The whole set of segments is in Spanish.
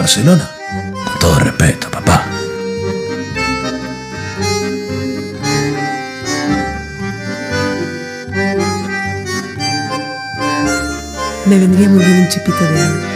Barcelona. Con todo respeto, papá. Me vendría muy bien un chipito de agua.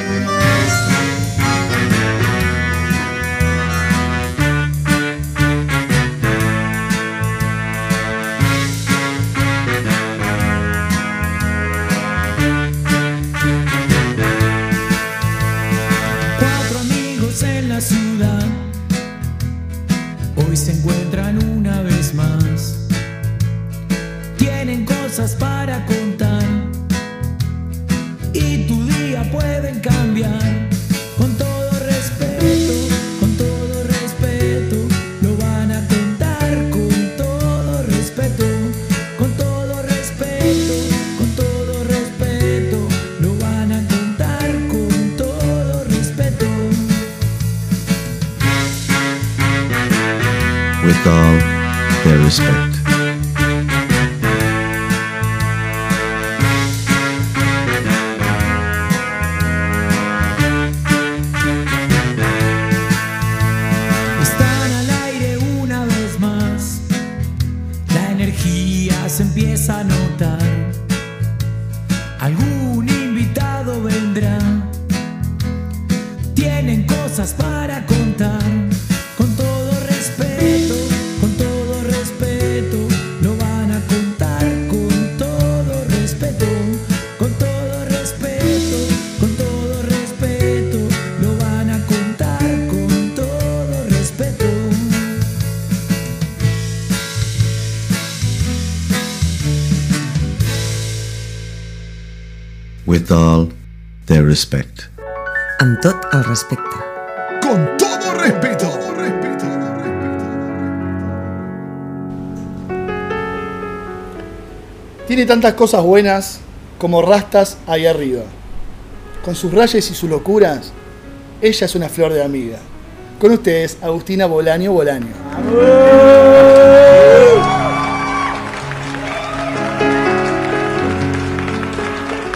Respect. Amb tot el respecte. Con todo respeto. Tiene tantas cosas buenas como rastas ahí arriba. Con sus rayes y sus locuras, ella es una flor de amiga. Con ustedes, Agustina Bolaño Bolaño.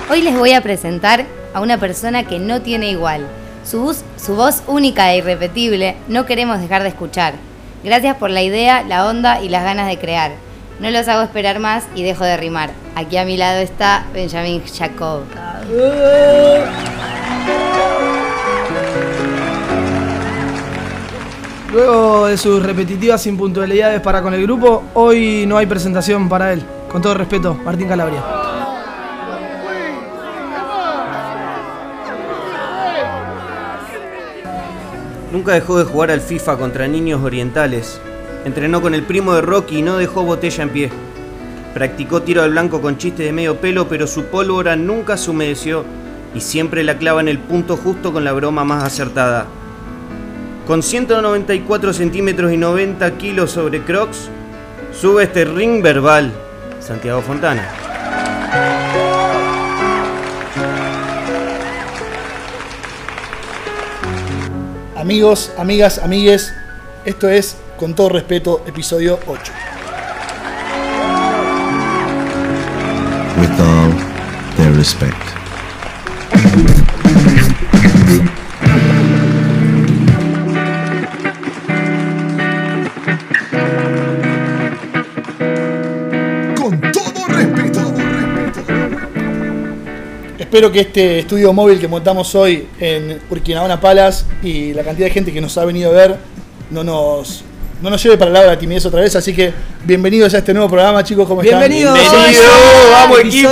Hoy les voy a presentar a una persona que no tiene igual. Su voz, su voz única e irrepetible no queremos dejar de escuchar. Gracias por la idea, la onda y las ganas de crear. No los hago esperar más y dejo de rimar. Aquí a mi lado está Benjamin Jacob. Luego de sus repetitivas impuntualidades para con el grupo, hoy no hay presentación para él. Con todo respeto, Martín Calabria. Nunca dejó de jugar al FIFA contra niños orientales. Entrenó con el primo de Rocky y no dejó botella en pie. Practicó tiro al blanco con chiste de medio pelo, pero su pólvora nunca se humedeció y siempre la clava en el punto justo con la broma más acertada. Con 194 centímetros y 90 kilos sobre Crocs, sube este ring verbal. Santiago Fontana. Amigos, amigas, amigues, esto es, con todo respeto, episodio 8. With all their respect. Espero que este estudio móvil que montamos hoy en Urquinaona Palas y la cantidad de gente que nos ha venido a ver no nos, no nos lleve para el lado de la timidez otra vez. Así que bienvenidos a este nuevo programa, chicos. ¿Cómo están? Bienvenidos. Bienvenido, vamos, equipo.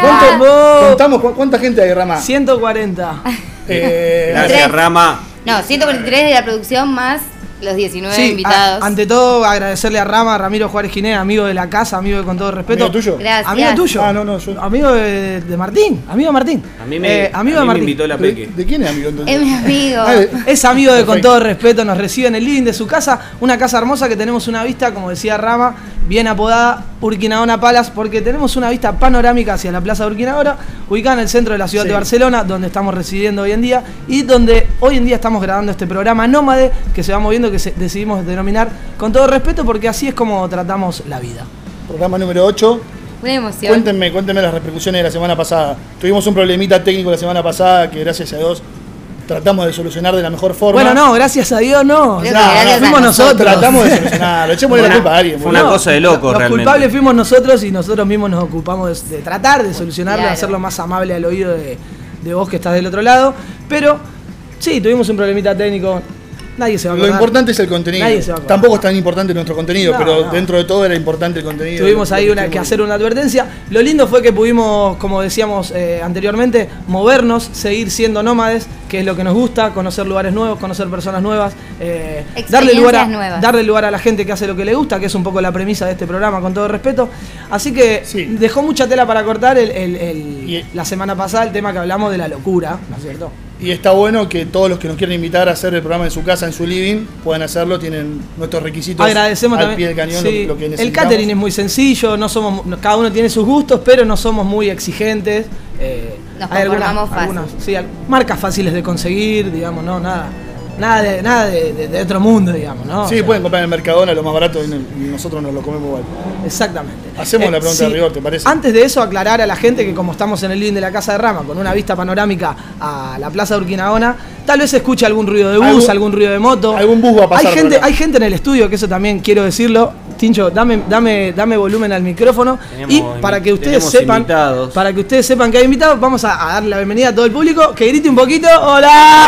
¿Cuánto- contamos cu- cuánta gente hay, Rama? 140. Eh, Gracias. Rama. No, 143 de la producción más los 19 Sí, invitados. a- ante todo agradecerle a Rama, Ramiro Juárez Ginés, amigo de la casa, amigo de con todo respeto. ¿Amigo tuyo? Gracias. Amigo tuyo. Ah, no, no, yo- Amigo de, de Martín, amigo de Martín. A mí me, Eh, amigo a de me Martín. invitó la ¿De, Peque. de quién es amigo entonces? Es mi amigo. Ah, de- Es amigo de Con todo respeto, nos recibe en el living de su casa, una casa hermosa que tenemos una vista, como decía Rama, bien apodada Urquinaona Palas, porque tenemos una vista panorámica hacia la plaza de Urquinaona, ubicada en el centro de la ciudad Sí. de Barcelona, donde estamos residiendo hoy en día, y donde hoy en día estamos grabando este programa nómade que se va moviendo, que se- decidimos denominar Con todo respeto, porque así es como tratamos la vida. Programa número 8. Una emoción. Cuéntenme, cuéntenme las repercusiones de la semana pasada. Tuvimos un problemita técnico la semana pasada que gracias a Dios tratamos de solucionar de la mejor forma. Bueno, no, gracias a Dios no. Fuimos nosotros. Tratamos de solucionarlo. Echémosle la Fue culpa a alguien. fue una cosa de loco, Los realmente. culpables fuimos nosotros y nosotros mismos nos ocupamos de, de tratar de solucionarlo, Claro. de hacerlo más amable al oído de, de vos que estás del otro lado. Pero sí, tuvimos un problemita técnico. Nadie se va a Lo acordar. importante es el contenido. Nadie se va a. Tampoco es tan importante nuestro contenido, No, pero no. dentro de todo era importante el contenido. Tuvimos Lo ahí una, que hacer una advertencia. Lo lindo fue que pudimos, como decíamos eh, anteriormente, movernos, seguir siendo nómades, que es lo que nos gusta, conocer lugares nuevos, conocer personas nuevas, eh, darle, lugar a, nuevas. darle lugar a la gente que hace lo que le gusta, que es un poco la premisa de este programa, con todo respeto. Así que Sí. dejó mucha tela para cortar el- el- el- Y- la semana pasada el tema que hablamos de la locura, ¿no es cierto? Y está bueno que todos los que nos quieren invitar a hacer el programa en su casa, en su living, puedan hacerlo. Tienen nuestros requisitos Agradecemos al también. pie del cañón sí, lo, lo que el catering es muy sencillo, no somos, cada uno tiene sus gustos, pero no somos muy exigentes. eh, Nos hay algunas, fácil. algunas- sí, al- marcas fáciles de conseguir, digamos, no, nada, nada de, nada de, de- de otro mundo, digamos, ¿no? Sí, O sea, pueden comprar en el Mercadona lo más barato y, no- y nosotros nos lo comemos igual. Exactamente. Eh, Hacemos la pregunta de rigor, ¿te parece? Antes de eso, aclarar a la gente que como estamos en el living de la Casa de Rama, con una vista panorámica a la Plaza de Urquinaona, tal vez se escuche algún ruido de bus, Algún- algún, ruido de moto. algún bus va a pasar Hay gente, hay gente en el estudio, que eso también quiero decirlo. Tincho, dame, dame, dame volumen al micrófono. Tenemos y para que ustedes sepan, invitados. para que ustedes sepan que hay invitados, vamos a, a darle la bienvenida a todo el público. Que grite un poquito. ¡Hola!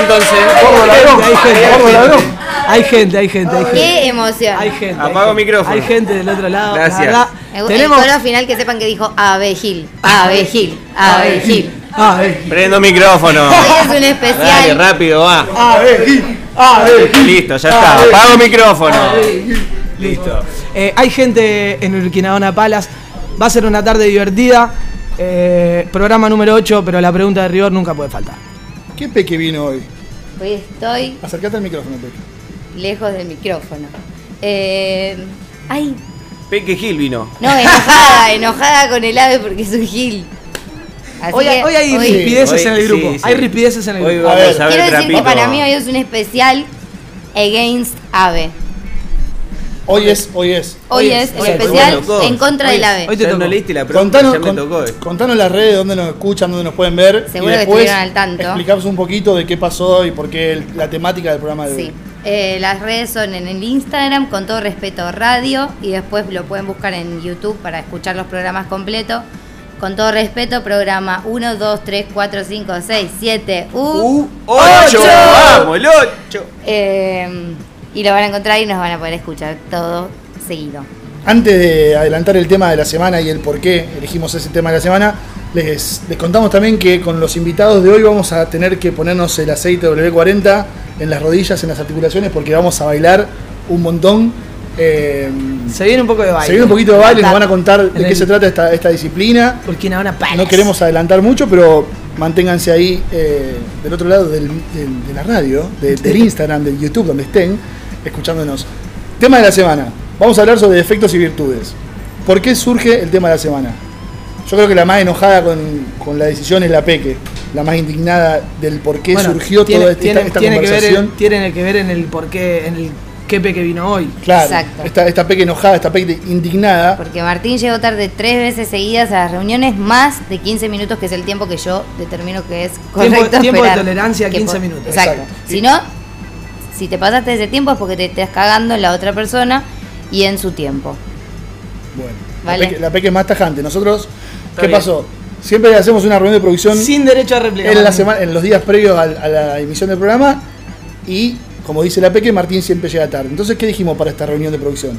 Entonces. Hay gente, hay gente, hay gente, hay gente, hay gente. ¡Qué emoción! Hay gente. Apago micrófono. Hay gente del otro lado. la Gracias. verdad. Tenemos. el coro final que sepan que dijo Gil. Ah, eh. Prendo micrófono. Hoy es un Dale, especial. rápido, va. A ver, Gil, a ver, Gil. Listo, ya está. Apago micrófono. Listo. Eh, hay gente en Urquinaona Palas. Va a ser una tarde divertida. Eh, programa número 8, pero la pregunta de rigor nunca puede faltar. ¿Qué peque vino hoy? Hoy estoy Acercate al micrófono, peque. lejos del micrófono. Eh, ay, Peque Gil vino. no, enojada, enojada con el ave porque soy Gil. Así Hoy, que hoy hay hoy- rispideces hoy- en el grupo. sí, sí. Hay rispideces en el grupo. vamos ver, a ver Quiero decir que para mí hoy es un especial Against Ave. Hoy es, hoy es. Hoy, Hoy es es, el hoy es. especial en contra Hoy del es. ave. Hoy te no leíste la pregunta, Contanos, ya me tocó. eh. contanos las redes donde nos escuchan, donde nos pueden ver. Seguro y que después estuvieron al tanto. explicamos un poquito de qué pasó y por qué el- la temática del programa de Sí. hoy. Eh, las redes son en el Instagram, con todo respeto, radio, y después lo pueden buscar en YouTube para escuchar los programas completos. Con todo respeto, programa 1, 2, 3, 4, 5, 6, 7, U. Uh, ¡Ocho! ¡Vamos, el ocho! Eh, y lo van a encontrar y nos van a poder escuchar todo seguido. Antes de adelantar el tema de la semana y el por qué elegimos ese tema de la semana, les, les contamos también que con los invitados de hoy vamos a tener que ponernos el aceite W40 en las rodillas, en las articulaciones, porque vamos a bailar un montón. Eh, Se viene un poco de baile. se viene un poquito de baile, nos van a contar de qué se trata esta, esta disciplina. Urquinaona Palas. No queremos adelantar mucho, pero manténganse ahí eh, del otro lado del- del- de la radio, de- del Instagram, del YouTube, donde estén, escuchándonos. Tema de la semana. Vamos a hablar sobre defectos y virtudes. ¿Por qué surge el tema de la semana? Yo creo que la más enojada con, con la decisión es la Peque, la más indignada del por qué Bueno, surgió tiene, toda esta, tiene- esta tiene que ver conversación. en, tiene que ver en el por qué, en el quepe que vino hoy. Claro, Exacto. esta, esta Peque enojada, esta Peque indignada. Porque Martín llegó tarde tres veces seguidas a las reuniones, más de 15 minutos, que es el tiempo que yo determino que es correcto tiempo de esperar. tolerancia, Que 15 por- minutos. Exacto. Exacto. Si no, si te pasaste ese tiempo es porque te estás cagando en la otra persona y en su tiempo. Bueno, Vale. la, Peque, la Peque es más tajante. Nosotros, ¿qué bien. pasó? Siempre hacemos una reunión de producción Sin derecho a réplica. en, la semana, en los días previos a, la emisión del programa y, como dice la Peque, Martín siempre llega tarde. Entonces, ¿qué dijimos para esta reunión de producción?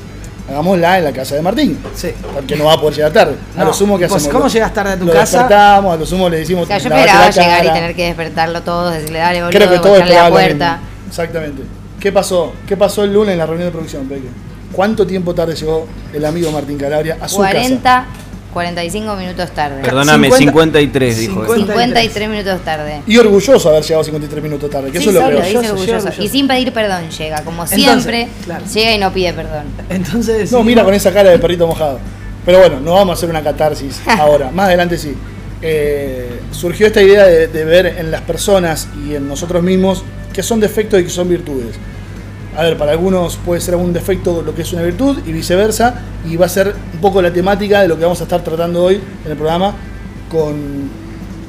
Hagámosla en la casa de Martín, Sí. porque no va a poder llegar tarde. A lo sumo que pues, hacemos. ¿cómo llegas tarde a tu lo casa? despertamos, a lo sumo le decimos. O sea, yo "Lavate esperaba la llegar y cara". tener que despertarlo todos, decirle, dale, boludo, Creo que todo la puerta. Exactamente. ¿Qué pasó? ¿Qué pasó el lunes en la reunión de producción, Peque? ¿Cuánto tiempo tarde llegó el amigo Martín Calabria a su casa? 40, 45 minutos tarde. Perdóname, 50, 53 dijo. 50. 53 minutos tarde. Y orgulloso de haber llegado 53 minutos tarde, que Sí, eso es lo peor. dice Orgulloso, orgulloso. orgulloso. Y sin pedir perdón llega, como Entonces, siempre, claro. llega y no pide perdón. Entonces. No, sí, mira con esa cara de perrito mojado. Pero bueno, no vamos a hacer una catarsis ahora. Más adelante sí. Eh, surgió esta idea de, de ver en las personas y en nosotros mismos qué son defectos y qué son virtudes. A ver, para algunos puede ser algún defecto lo que es una virtud y viceversa, y va a ser un poco la temática de lo que vamos a estar tratando hoy en el programa con,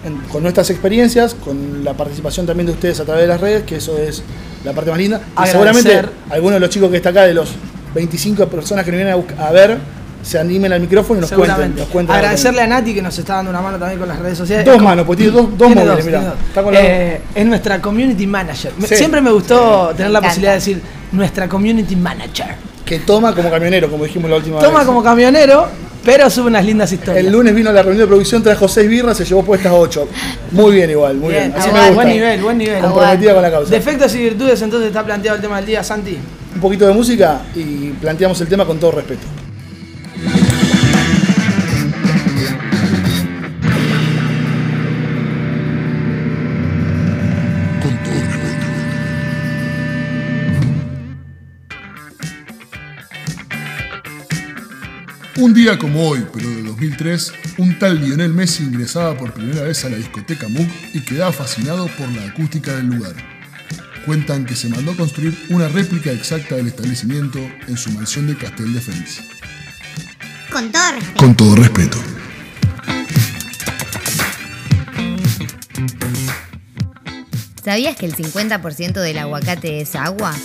en- con nuestras experiencias, con la participación también de ustedes a través de las redes, que eso es la parte más linda. Y seguramente algunos de los chicos que está acá, de los 25 personas que nos vienen a, a ver, se animen al micrófono y nos cuenten. Nos cuenten Agradecerle a Nati que nos está dando una mano también con las redes sociales. Dos manos, pues tiene dos, dos Tiene móviles, dos, mirá. dos. Está con la- Eh, es nuestra community manager. Sí. Siempre me gustó tener la posibilidad de decir nuestra community manager. que toma como camionero, como dijimos la última vez. Toma como camionero, pero sube unas lindas historias. El lunes vino a la reunión de producción, trajo seis birras, se llevó puestas ocho. Muy bien igual, muy bien. Bien, Así aguante, me gusta. buen nivel, buen nivel. Comprometida con la causa. Defectos y virtudes, entonces está planteado el tema del día, Santi. Un poquito de música y planteamos el tema con todo respeto. Un día como hoy, pero de 2003, un tal Lionel Messi ingresaba por primera vez a la discoteca MUC y quedaba fascinado por la acústica del lugar. Cuentan que se mandó a construir una réplica exacta del establecimiento en su mansión de Castel de Feliz. Con todo respeto. Con todo respeto. ¿Sabías que el 50% del aguacate es agua?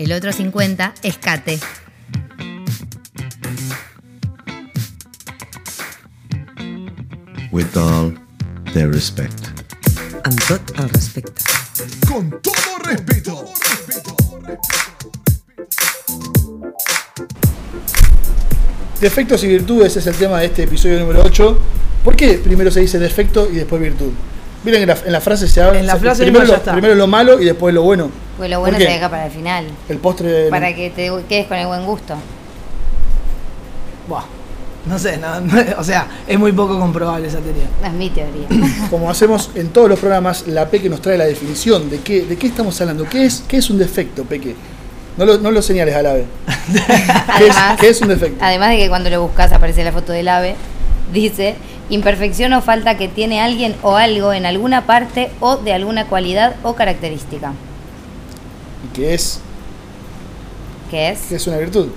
El otro 50% es cate. With all due respect. Amb tot el respecte. Con todo respeto. Defectos y virtudes es el tema de este episodio número 8. ¿Por qué primero se dice defecto y después virtud? Miren en la, en la frase se habla. En la se- frase primero, lo, está. primero lo malo y después lo bueno. Pues lo ¿Por bueno se deja para el final. El postre Para que te quedes con el buen gusto. Buah, no sé, no- no- o sea, es muy poco comprobable esa teoría. Es mi teoría. Como hacemos en todos los programas, la Peque nos trae la definición de qué, de qué estamos hablando. ¿Qué es, qué es un defecto, Peque? No lo, no lo señales al ave. ¿Qué es, Además, qué es un defecto? además de que cuando lo buscas aparece la foto del ave, dice imperfección o falta que tiene alguien o algo en alguna parte o de alguna cualidad o característica. ¿Y qué es, ¿Qué es? qué es una virtud?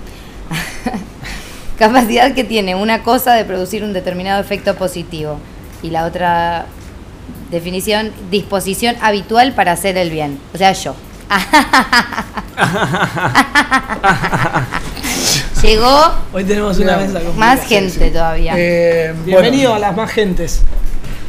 Capacidad que tiene una cosa de producir un determinado efecto positivo. Y la otra definición, disposición habitual para hacer el bien. O sea, yo. Llegó Hoy tenemos una mesa más gente todavía. Eh, Bienvenido bueno, a las más gentes.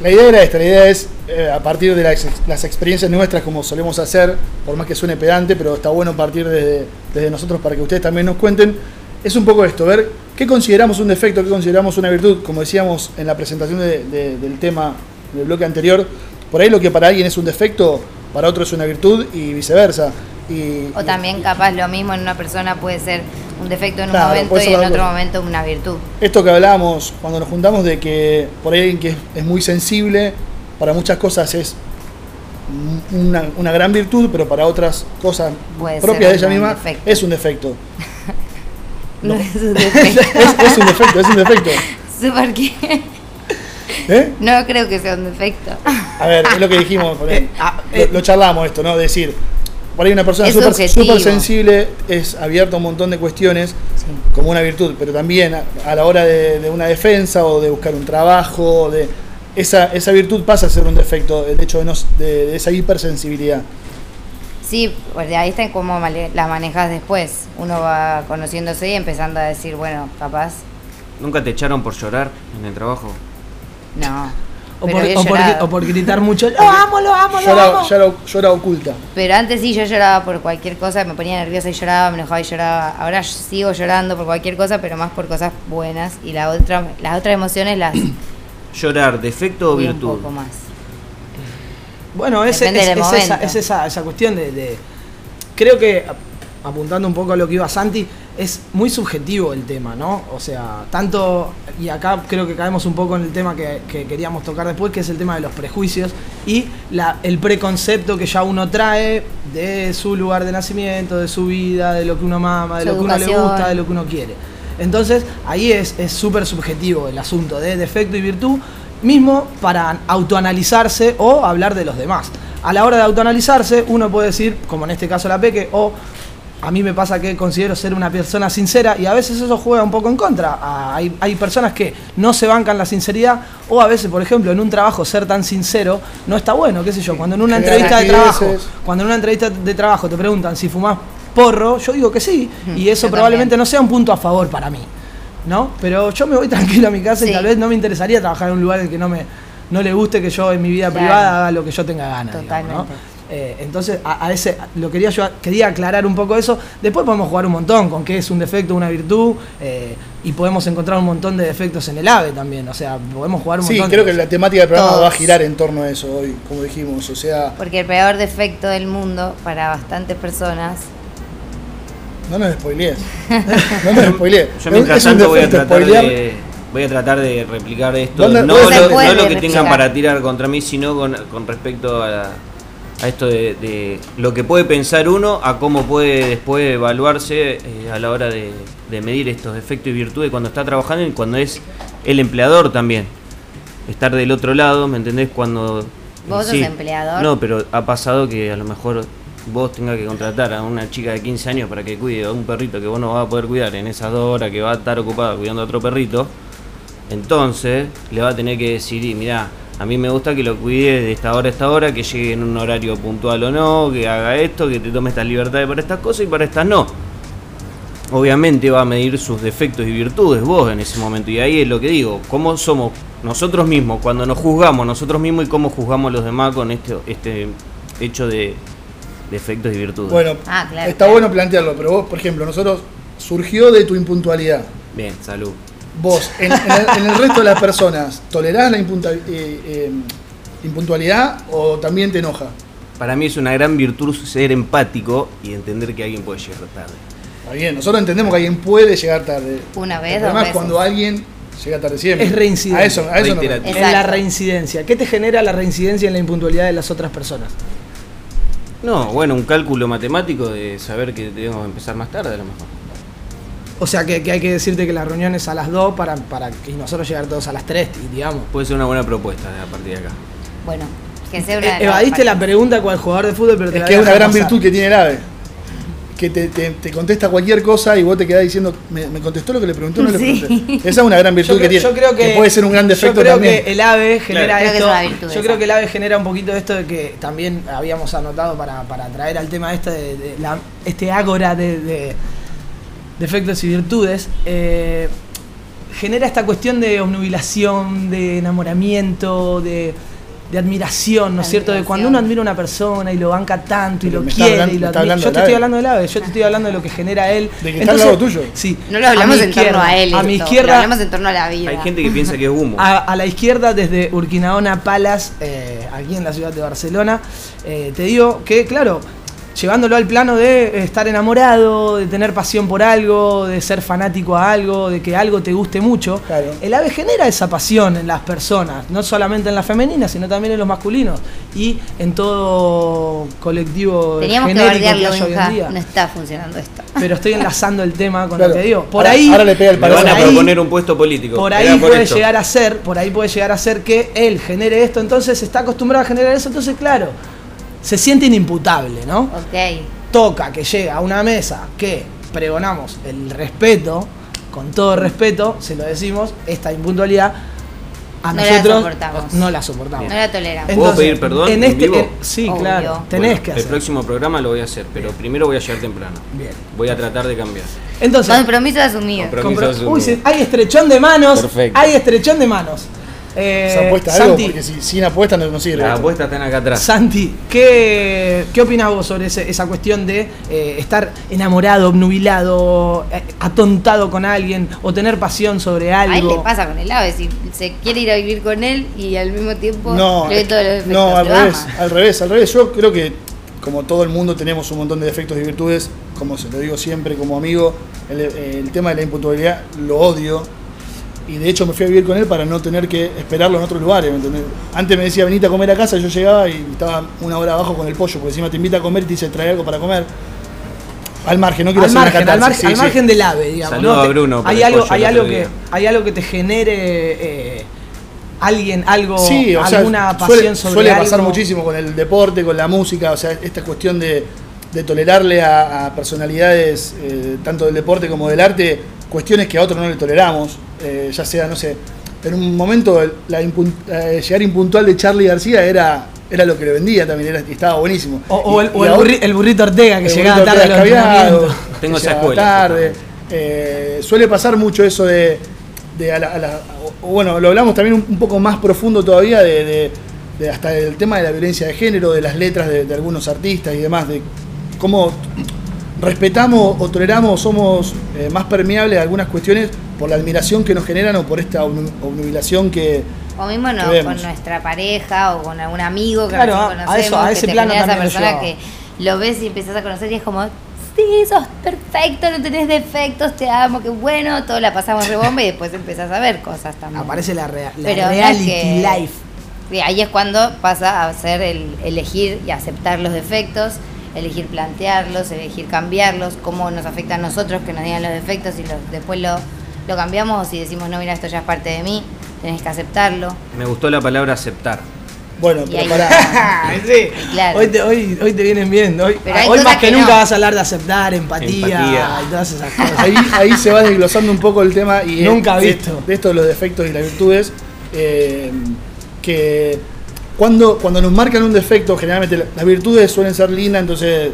La idea era esta, la idea es eh, a partir de las, las experiencias nuestras como solemos hacer, por más que suene pedante, pero está bueno partir desde, desde nosotros para que ustedes también nos cuenten, es un poco esto, ver qué consideramos un defecto, qué consideramos una virtud, como decíamos en la presentación de- de- del tema del bloque anterior, por ahí lo que para alguien es un defecto, para otro es una virtud y viceversa. Y, O también capaz lo mismo en una persona puede ser un defecto en un momento y en otro momento una virtud. Esto que hablábamos cuando nos juntamos de que por ahí alguien que es, es muy sensible, para muchas cosas es una, una gran virtud, pero para otras cosas Puede propias de ella misma defecto. es un defecto. No es un defecto. Es, es un defecto, es un defecto. Súper que- ¿Eh? No creo que sea un defecto. A ver, es lo que dijimos, por. Eh, ah, lo, eh. lo charlamos esto, ¿no? Decir, por ahí una persona súper sensible es abierta a un montón de cuestiones como una virtud, pero también a, a la hora de, de una defensa o de buscar un trabajo, de esa, esa virtud pasa a ser un defecto, el hecho de, no, de, de esa hipersensibilidad. Sí, pues de ahí está cómo male- la manejas después. Uno va conociéndose y empezando a decir, bueno, capaz, ¿Nunca te echaron por llorar en el trabajo? no. O por, he o, por, llorado. o por gritar mucho. ¡Lo amo, lo amo, lo Llora, amo! llora- llora oculta. Pero antes sí yo lloraba por cualquier cosa, me ponía nerviosa y lloraba, me enojaba y lloraba. Ahora sigo llorando por cualquier cosa, pero más por cosas buenas. Y la otra, las otras emociones las ¿Llorar, defecto o voy un virtud? poco más. Bueno, es, esa, momento. es esa, esa cuestión de, de- Creo que, ap- apuntando un poco a lo que iba Santi, es muy subjetivo el tema, ¿no? O sea, tanto... Y acá creo que caemos un poco en el tema que, que queríamos tocar después, que es el tema de los prejuicios y la, el preconcepto que ya uno trae de su lugar de nacimiento, de su vida, de lo que uno mama, de Su lo que uno le gusta, de lo que uno quiere. Entonces, ahí es es súper subjetivo el asunto de defecto y virtud, mismo para autoanalizarse o hablar de los demás. A la hora de autoanalizarse, uno puede decir, como en este caso la Peque, o a mí me pasa que considero ser una persona sincera y a veces eso juega un poco en contra. Hay, hay personas que no se bancan la sinceridad o a veces, por ejemplo, en un trabajo ser tan sincero no está bueno, qué sé yo, cuando en una entrevista de trabajo, cuando en una entrevista de trabajo te preguntan si fumás porro, yo digo que sí y eso yo probablemente también. no sea un punto a favor para mí. ¿No? Pero yo me voy tranquilo a mi casa y Sí. tal vez no me interesaría trabajar en un lugar en el que no me no le guste que yo en mi vida Claro. privada haga lo que yo tenga ganas. digamos, ¿no? Totalmente. Eh, entonces, a, a ese lo quería yo quería aclarar un poco eso. Después podemos jugar un montón con qué es un defecto, una virtud, eh, y podemos encontrar un montón de defectos en el AVE también. O sea, podemos jugar un Sí, montón. creo de que la temática del programa Todos. va a girar en torno a eso hoy, como dijimos. O sea, Porque el peor defecto del mundo para bastantes personas. No nos spoilees. No nos spoilees. Yo mientras Es tanto voy a tratar spoilear. de voy a tratar de replicar esto, ¿Dónde- no, se lo, no lo que replicar? tengan para tirar contra mí, sino con, con respecto a, a esto de, de lo que puede pensar uno, a cómo puede después evaluarse eh, a la hora de, de medir estos defectos y virtudes cuando está trabajando y cuando es el empleador también. Estar del otro lado, ¿me entendés? Cuando... ¿Vos sos empleador? No, pero ha pasado que a lo mejor vos tengas que contratar a una chica de 15 años para que cuide a un perrito que vos no vas a poder cuidar en esas dos horas que va a estar ocupada cuidando a otro perrito. Entonces le va a tener que decir, y mirá, a mí me gusta que lo cuide de esta hora a esta hora, que llegue en un horario puntual o no, que haga esto, que te tome estas libertades para estas cosas y para estas no. Obviamente va a medir sus defectos y virtudes vos en ese momento. Y ahí es lo que digo, cómo somos nosotros mismos, cuando nos juzgamos nosotros mismos y cómo juzgamos a los demás con este, este hecho de defectos y virtudes. Bueno, Ah, claro, está claro. bueno plantearlo, pero vos, por ejemplo, nosotros surgió de tu impuntualidad. Bien, salud. Vos, en, en el, en el resto de las personas, ¿tolerás la impunta- eh, eh, impuntualidad o también te enoja? Para mí es una gran virtud ser empático y entender que alguien puede llegar tarde. Está bien, nosotros entendemos que alguien puede llegar tarde. Una vez, El dos es veces. cuando alguien llega tarde siempre. Es reincidencia. A eso, a eso no me- Reiterativo. En la reincidencia. ¿Qué te genera la reincidencia en la impuntualidad de las otras personas? No, bueno, un cálculo matemático de saber que debemos empezar más tarde a lo mejor. O sea, que, que hay que decirte que la reunión es a las 2 para, para que nosotros llegar todos a las 3, digamos. Puede ser una buena propuesta a partir de acá. Bueno, que sea una. Eh, evadiste la pregunta cual jugador de fútbol, pero te Es la que es una gran pasar. virtud que tiene el AVE. Que te, te- te contesta cualquier cosa y vos te quedás diciendo, ¿me, me contestó lo que le preguntó o no le Sí. pregunté? Esa es una gran virtud Yo, que creo- tiene. yo creo que, puede ser un gran yo defecto creo también. que el AVE genera esto. virtud yo esa. creo que el AVE genera un poquito esto de que también habíamos anotado para, para traer al tema este de, de la- este ágora de, de defectos y virtudes. eh, genera esta cuestión de obnubilación, de enamoramiento, de, de admiración, ¿no es cierto? De cuando uno admira a una persona y lo banca tanto y Pero lo quiere hablando- y lo admira. Yo te estoy hablando del AVE, yo te estoy hablando de lo que genera él. De que está al lado tuyo. Sí. No lo hablamos en torno a él. A mi esto, izquierda. Lo hablamos en torno a la vida. Hay gente que piensa que es humo. A, a la izquierda, desde Urquinaona Palas, eh, aquí en la ciudad de Barcelona, eh, te digo que, claro, llevándolo al plano de estar enamorado, de tener pasión por algo, de ser fanático a algo, de que algo te guste mucho, Claro. el ave genera esa pasión en las personas, no solamente en las femeninas, sino también en los masculinos y en todo colectivo Teníamos que genérico bardearlo, haya hoy en día. No está funcionando esto. Pero estoy enlazando el tema con Claro. lo que digo. Por Ahora- ahí. ahora le pega el van a proponer un puesto político. por ahí puede esto. llegar a ser, por ahí puede llegar a ser que él genere esto, entonces está acostumbrado a generar eso, entonces claro, se siente inimputable, ¿no? Ok. Toca que llega a una mesa que pregonamos el respeto, con todo respeto, se lo decimos, esta impuntualidad a No la nosotros soportamos. no la soportamos. No la toleramos. ¿Puedo Entonces, pedir perdón En en este, vivo? en- sí, Obvio. claro, tenés Bueno, que El hacer. próximo programa lo voy a hacer, pero primero voy a llegar temprano. Bien. Voy a tratar de cambiar. Entonces, Compromiso asumido. Compromiso compro- asumido. uy, hay estrechón de manos, Perfecto. hay estrechón de manos. Eh, ¿Se apuesta algo? Santi, Porque si, sin apuesta no, no sirve. Las esto. apuestas están acá atrás. Santi, ¿qué, qué opinas vos sobre ese- esa cuestión de eh, estar enamorado, obnubilado, eh, atontado con alguien o tener pasión sobre A él le algo? pasa con el ave, si se quiere ir a vivir con él y al mismo tiempo No, ve todos los defectos. no al revés, ama. al revés, al revés. Yo creo que como todo el mundo tenemos un montón de defectos y virtudes, como se lo digo siempre como amigo, el, el tema de la impuntualidad lo odio. Y de hecho me fui a vivir con él para no tener que esperarlo en otros lugares. ¿me entendés? Antes me decía, venite a comer a casa, yo llegaba y estaba una hora abajo con el pollo, porque encima te invita a comer y te dice, trae algo para comer. Al margen, no quiero al hacer una margen, al, margen, sí, al sí. margen del ave, digamos. Saludo ¿no? a Bruno Hay algo, hay algo que, hay algo que te genere eh, alguien, algo, Sí, o sea, alguna suele, pasión sobre suele algo. pasar muchísimo con el deporte, con la música, o sea, esta cuestión de, de tolerarle a, a personalidades eh, tanto del deporte como del arte cuestiones que a otros no le toleramos, eh, ya sea, no sé, en un momento el- la impun- eh, llegar impuntual de Charlie García era, era lo que le vendía también, era, y estaba buenísimo. O, o Y- el, y o el ahora- burri- el burrito Ortega que llegaba burrito tarde a los descaviado, entrenamientos. Tengo esa llegaba escuela, tarde. Eh, suele pasar mucho eso de, de a la- a la- o- bueno, lo hablamos también un, un poco más profundo todavía de, de- de hasta el tema de la violencia de género, de las letras de, de algunos artistas y demás, de cómo respetamos o toleramos o somos eh, más permeables a algunas cuestiones por la admiración que nos generan o por esta obnu- obnubilación que, O mismo no, que vemos. con nuestra pareja o con algún amigo que Claro, recién a- conocemos, eso- a que ese te plano esa persona que lo ves y empiezas a conocer y es como, sí, sos perfecto, no tenés defectos, te amo, qué bueno, todo la pasamos de bomba y después empezás a ver cosas también. Aparece la, rea- la Pero reality que- life. Ahí es cuando pasa a ser el elegir y aceptar los defectos, elegir plantearlos, elegir cambiarlos, cómo nos afecta a nosotros que nos digan los defectos y los, después lo, lo cambiamos y decimos, no, mira, esto ya es parte de mí, tenés que aceptarlo. Me gustó la palabra aceptar. bueno, Y pero pará. sí. Claro. Hoy, te, hoy, hoy te vienen bien. Hoy, más que, que nunca no. vas a hablar de aceptar, empatía, Empatía. y todas esas cosas. ahí, ahí se va desglosando un poco el tema y Nunca de- visto. De, esto de los defectos y las virtudes eh, que cuando, cuando nos marcan un defecto generalmente la- las virtudes suelen ser lindas entonces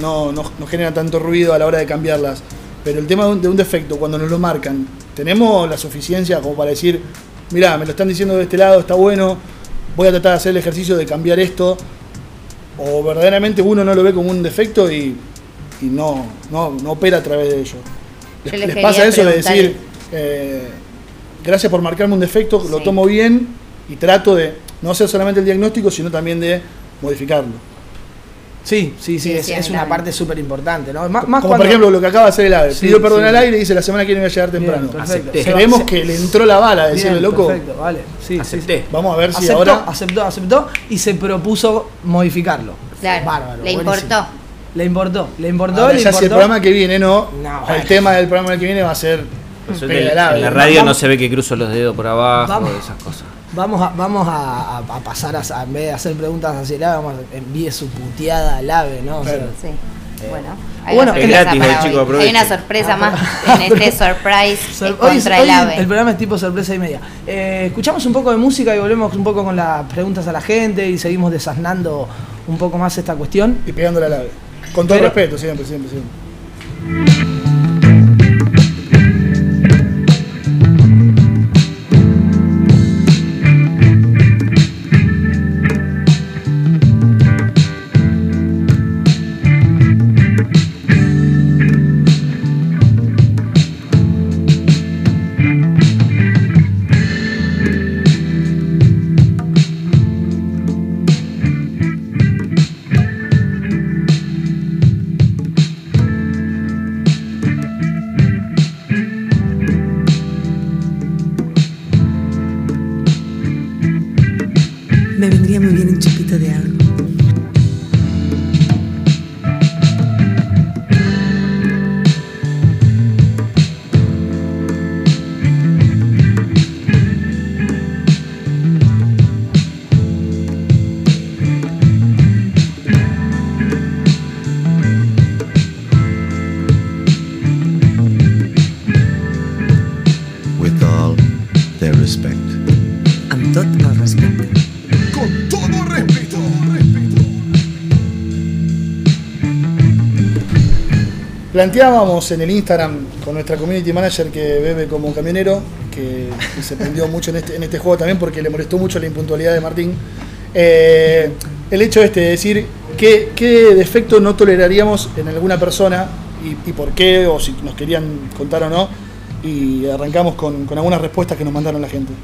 no, no, no generan tanto ruido a la hora de cambiarlas. Pero el tema de un, de un defecto cuando nos lo marcan tenemos la suficiencia como para decir mirá me lo están diciendo de este lado está bueno voy a tratar de hacer el ejercicio de cambiar esto o verdaderamente uno no lo ve como un defecto y, y no, no, no opera a través de ello. Les, pasa eso de decir, eh, gracias por marcarme un defecto, lo tomo bien y trato de no hacer solamente el diagnóstico, sino también de modificarlo. Sí, sí, sí, Sí, es, una parte súper importante, ¿no? Más, más Como cuando- por ejemplo lo que acaba de hacer el AVE. Sí, Pidió perdón sí. al aire y dice la semana que viene voy a llegar temprano. Creemos que le entró la bala, decirle Bien, loco. Perfecto, vale. Sí, Acepté. sí. Vamos a ver si aceptó, ahora. aceptó, aceptó y se propuso modificarlo. Claro, Bárbaro, le buenísimo. importó. Le importó, le importó, ahora le ya si el programa que viene no, No, el tema del programa que viene va a ser. Pega en, el ave. en la radio no se ve que cruzo los dedos por abajo, Vamos. esas cosas. Vamos a, vamos a, pasar a, a- en vez de hacer preguntas hacia el ave, vamos a envíe su puteada al ave, ¿no? O sea, Claro. Sí. Bueno, bueno, una es sorpresa gratis, para chico, aproveche. Hay una sorpresa Ah, más en este surprise Sor- eh, hoy, contra hoy el ave. el programa es tipo sorpresa y media. Eh, escuchamos un poco de música y volvemos un poco con las preguntas a la gente y seguimos desasnando un poco más esta cuestión. Y pegándole al ave. Con todo Pero- respeto, siempre, siempre, siempre. Planteábamos en el Instagram con nuestra community manager que bebe como camionero, que, se prendió mucho en este, en este juego también porque le molestó mucho la impuntualidad de Martín. Eh, el hecho este de decir qué, qué defecto no toleraríamos en alguna persona y, y por qué, o si nos querían contar o no. Y arrancamos con, con algunas respuestas que nos mandaron la gente.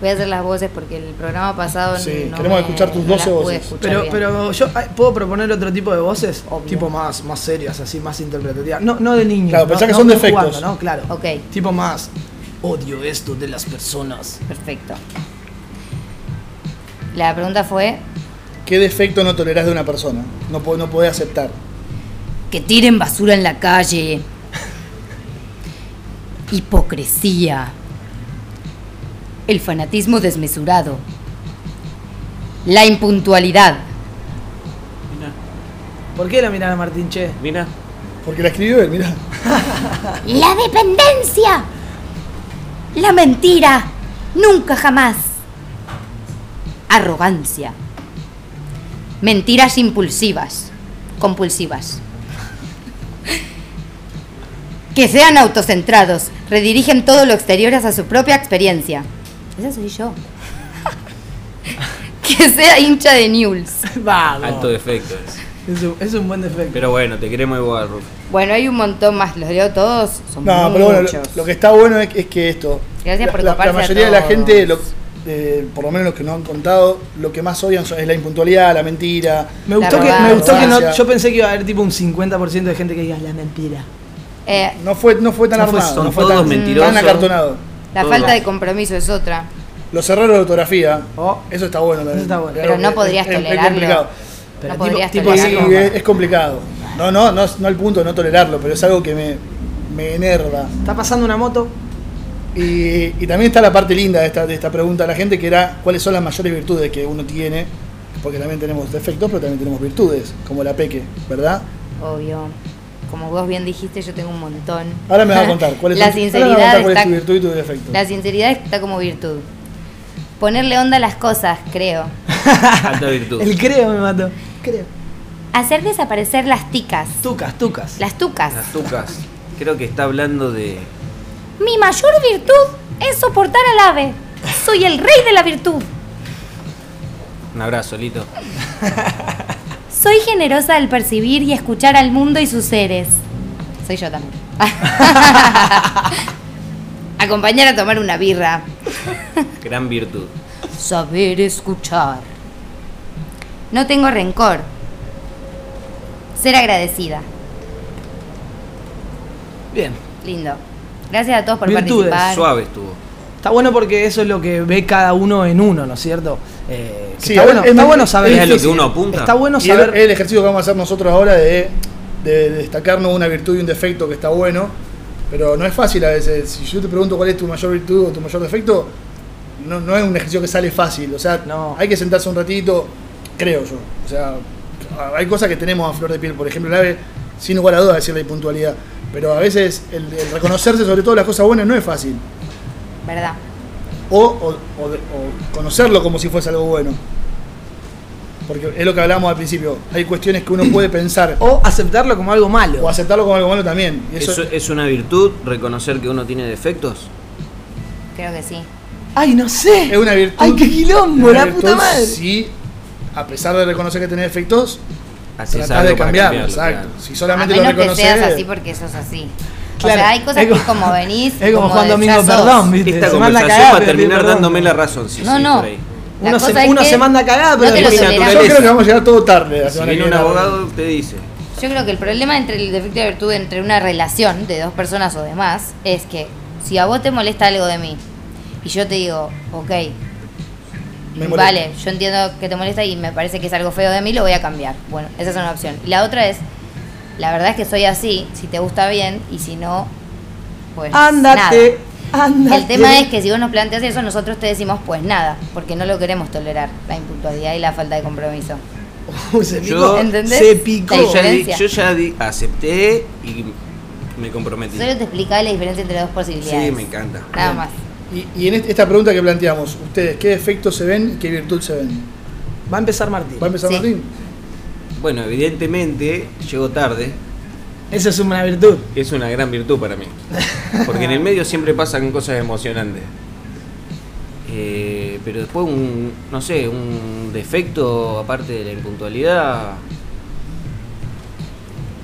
Voy a hacer las voces porque el programa pasado Sí, no queremos me- escuchar tus no 12 las pude voces. Pero, bien. pero yo ay, puedo proponer otro tipo de voces, Obvio. tipo más, más serias, así, más interpretativas. No, no de niños. Claro, no, pensá que no- son no defectos. jugando, ¿no? Claro. Ok, Tipo más odio esto de las personas. perfecto. La pregunta fue ¿Qué defecto no tolerás de una persona? No, no podés aceptar. que tiren basura en la calle. Hipocresía. El fanatismo desmesurado. La impuntualidad. ¿Por qué la mirada a Martín Che? Mira, Porque la escribió él, mirá. La dependencia. La mentira. Nunca jamás. Arrogancia. Mentiras impulsivas. Compulsivas. Que sean autocentrados. Redirigen todo lo exterior hacia su propia experiencia. Esa soy yo. que sea hincha de News. Vamos. alto defecto es. Es un, es un buen defecto. Pero bueno, te queremos igual, Ruf. Bueno, hay un montón más. ¿Los leo todos? Son No, pero bueno, lo, que está bueno es, es que esto. Gracias la- por la, la a mayoría de la gente, lo- eh, por lo menos los que nos han contado, lo que más odian son- es la impuntualidad, la mentira. me gustó, que, me gustó que no. Yo pensé que iba a haber tipo un 50% de gente que diga la mentira. Eh, No fue, no fue tan No fue- armado, son no fue todos tan, mentirosos. tan acartonado. La Todo falta de compromiso es otra. Los errores de ortografía, Oh. eso está bueno también. Eso está bueno. Pero no Es- podrías es- es tolerarlo. complicado. Pero no tipo- Sí, es, es complicado. No, no, no, no al punto de no tolerarlo, pero es algo que me, me enerva. Está pasando una moto. Y, y también está la parte linda de esta, de esta pregunta a la gente, que era cuáles son las mayores virtudes que uno tiene, porque también tenemos defectos, pero también tenemos virtudes, como la peque, ¿verdad? Obvio. Como vos bien dijiste, yo tengo un montón. Ahora me vas a contar cuál es, la tu- ahora me vas a sinceridad contar cuál es está, tu virtud y tu defecto. La sinceridad está como virtud. Ponerle onda a las cosas, creo. Alta virtud. El creo me mató. Creo. Hacer desaparecer las ticas. Tucas, tucas. Las tucas. Las tucas. Creo que está hablando de. Mi mayor virtud es soportar al ave. Soy el rey de la virtud. Un abrazo, Lito. Soy generosa al percibir y escuchar al mundo y sus seres. Soy yo también. Acompañar a tomar una birra. Gran virtud. Saber escuchar. No tengo rencor. Ser agradecida. Bien. Lindo. Gracias a todos por Virtudes. participar. Suave estuvo. Está bueno porque eso es lo que ve cada uno en uno, ¿no es cierto? Eh, Sí, está ver, bueno, es está bueno saber. es lo que uno apunta. Está bueno Y el, saber. el ejercicio que vamos a hacer nosotros ahora de, de destacarnos una virtud y un defecto que está bueno, pero no es fácil a veces. Si yo te pregunto cuál es tu mayor virtud o tu mayor defecto, no, no es un ejercicio que sale fácil. O sea, No. hay que sentarse un ratito, creo yo. O sea, hay cosas que tenemos a flor de piel. Por ejemplo, el ave, sin lugar a dudas, decir la impuntualidad. Pero a veces el, el reconocerse sobre todo las cosas buenas no es fácil. ¿Verdad? O, o- o o conocerlo como si fuese algo bueno. Porque es lo que hablábamos al principio. Hay cuestiones que uno puede pensar O aceptarlo como algo malo. o aceptarlo como algo malo también. Y eso, ¿Eso es una virtud reconocer que uno tiene defectos? Creo que sí. Ay, no sé. es una virtud. Ay, qué quilombo, la virtud puta madre. Si, a pesar de reconocer que tenés defectos, tratás algo de cambiarlo. cambiarlo, exacto. claro. Si A solamente lo menos que reconoces. seas así porque sos así. Claro, O sea, hay cosas es que como- como venís. Es como Juan de- Domingo sos. Perdón, ¿viste? Esta Se manda a conversación cagar, va a terminar perdón. dándome la razón. Sí, No, sí, no. La Uno, se, uno se manda cagada, pero no. Yo creo que vamos a llegar todo tarde. la Si viene un abogado, te dice. Yo creo que el problema entre el defecto y la virtud entre una relación de dos personas o demás es que si a vos te molesta algo de mí y yo te digo, ok, vale, yo entiendo que te molesta y me parece que es algo feo de mí, lo voy a cambiar. Bueno, esa es una opción. Y la otra es, la verdad es que soy así, si te gusta bien y si no, pues Ándate. Ándate. nada. El tema es que si vos nos planteas eso, nosotros te decimos pues nada, porque no lo queremos tolerar, la impuntualidad y la falta de compromiso. Se Yo- picó. ¿Entendés? Se picó. La Yo ya, di- yo ya di- acepté y me comprometí. Solo te explicaba la diferencia entre dos posibilidades. Sí, me encanta. Nada más. Y, y en este- esta pregunta que planteamos, ustedes, ¿qué defectos se ven y qué virtud se ven? Va a empezar Martín. ¿Va a empezar Sí. Martín? Bueno, evidentemente llego tarde. Esa es una virtud. Es una gran virtud para mí. Porque en el medio siempre pasan cosas emocionantes. Eh, pero después un, no sé, un defecto aparte de la impuntualidad.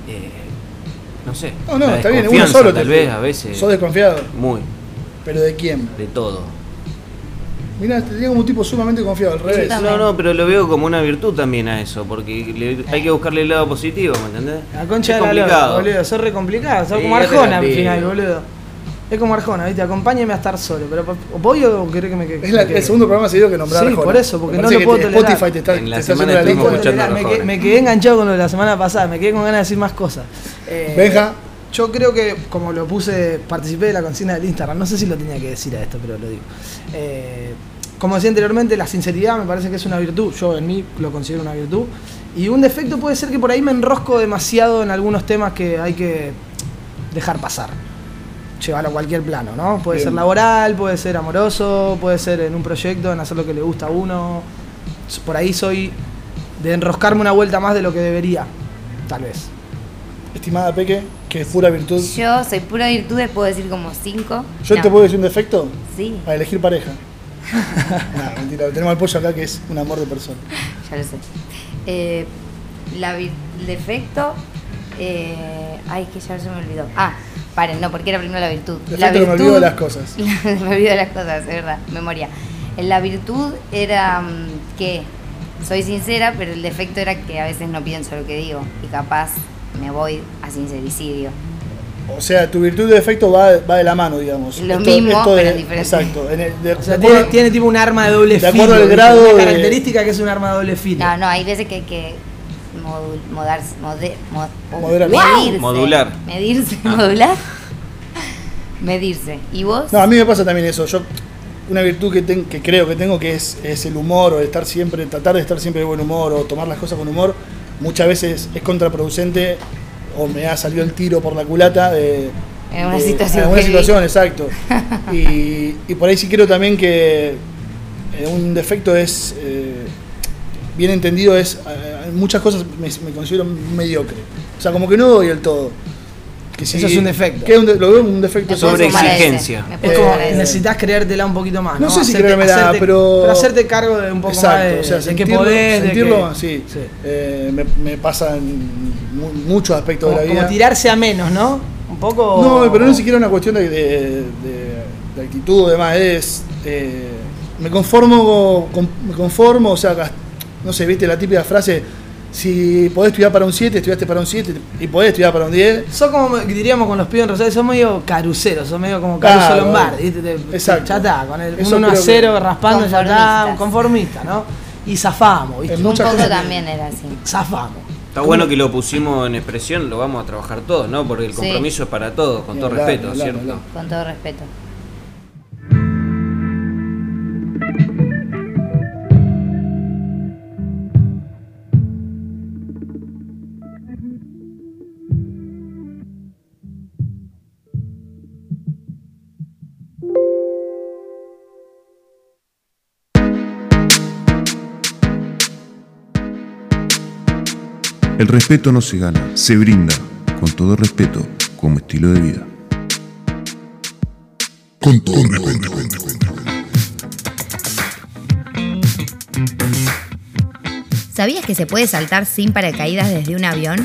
eh, no sé. No, no, la está bien, uno solo tal vez a veces. ¿Sos desconfiado? Muy, ¿Pero de quién? de todo. Mira, te tenía como un tipo sumamente confiado, al revés. No, no, pero lo veo como una virtud también a eso, porque le- hay que buscarle el lado positivo, ¿me entendés? La concha es de la lora, complicado. boludo. Sos re complicado. Sos Sí, como Arjona al final, boludo. Es como Arjona, ¿viste? Acompáñeme a estar solo. Pero, ¿o ¿Voy o querés que me quede? Es la- el segundo programa seguido que nombrar Sí, Arjona. por eso, porque Me no lo que puedo te- tolerar. Spotify te está, En la te está semana haciendo la lista. me quedé enganchado con lo de la semana pasada, me quedé con ganas de decir más cosas. Eh, Benja. Yo creo que, como lo puse, participé de la consigna del Instagram, no sé si lo tenía que decir a esto, pero lo digo. Eh, como decía anteriormente, la sinceridad me parece que es una virtud, yo en mí lo considero una virtud. Y un defecto puede ser que por ahí me enrosco demasiado en algunos temas que hay que dejar pasar. Llevarlo a cualquier plano, ¿no? Puede Bien. ser laboral, puede ser amoroso, puede ser en un proyecto, en hacer lo que le gusta a uno. Por ahí soy de enroscarme una vuelta más de lo que debería, tal vez. Estimada Peque, que es pura virtud. Yo soy pura virtudes, puedo decir como cinco. ¿Yo No, te puedo decir un defecto? Sí, Para elegir pareja. no, mentira, tenemos al pollo acá que es un amor de persona. ya lo sé. Eh, la defecto. eh, ay, que ya se me olvidó. Ah, paren, no, porque era primero la virtud. la Defecto que me olvido de las cosas. me olvido de las cosas, es verdad, memoria. En La virtud era mm, que soy sincera, pero el defecto era que a veces no pienso lo que digo y capaz me voy a sincericidio. O sea, tu virtud y defecto va, va de la mano, digamos. Lo mismo, pero diferente. Exacto. En el- de- O sea, de tiene, acuerdo- tiene tipo un arma de doble de filo. acuerdo al grado Una de- característica que es un arma de doble filo. No, no, hay veces que hay que modu- modarse- mode- mo- oh, Moderar. medirse. Modular. Medirse, modular. Medirse. ¿Y vos? No, a mí me pasa también eso. Yo una virtud que, ten- que creo que tengo que es, es el humor o estar siempre, tratar de estar siempre de buen humor o tomar las cosas con humor. Muchas veces es contraproducente o me ha salido el tiro por la culata de En una de- situación En alguna heavy. situación, exacto. y, y por ahí sí creo también que eh, un defecto es eh, bien entendido es eh, en muchas cosas me, me considero mediocre. O sea, como que no doy el todo. Que si- Eso es un defecto. que es un de- lo veo como un defecto Sobre exigencia. Es como necesitas creértela un poquito más. No, No sé si creérmela, hacerte- pero- hacerte cargo de un poco Exacto, más de, o sea, de que sentirlo, podés. de sentirlo que- sí. sí. Eh, me, me pasa en mu- muchos aspectos Como, de la como vida. tirarse a menos, ¿no? Un poco. No, pero no siquiera una cuestión de, de, de- de actitud, demás, es. eh, me conformo, con- me conformo, o sea, no sé, viste la típica frase, si podés estudiar para un 7, estudiaste para un 7, y podés estudiar para un 10. Sos como diríamos con los pibes en Rosario, sos medio caruceros, sos medio como Caruso Claro, Lombardi. ¿viste? Te- te- exacto. Ya está, con el Eso 1 a creo que- 0 raspando, ya está, Conformistas. conformista, ¿no? Y zafamos, ¿viste? En Un poco cosas- también era así. Zafamos. Está bueno que lo pusimos en expresión, lo vamos a trabajar todos, ¿no? Porque el Sí. compromiso es para todos, con todo respeto, ¿cierto? Con todo respeto. El respeto no se gana, se brinda, con todo respeto, como estilo de vida. Con todo respeto. ¿Sabías que se puede saltar sin paracaídas desde un avión?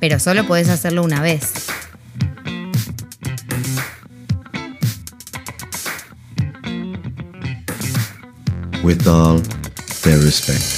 Pero solo podés hacerlo una vez. with all their respect.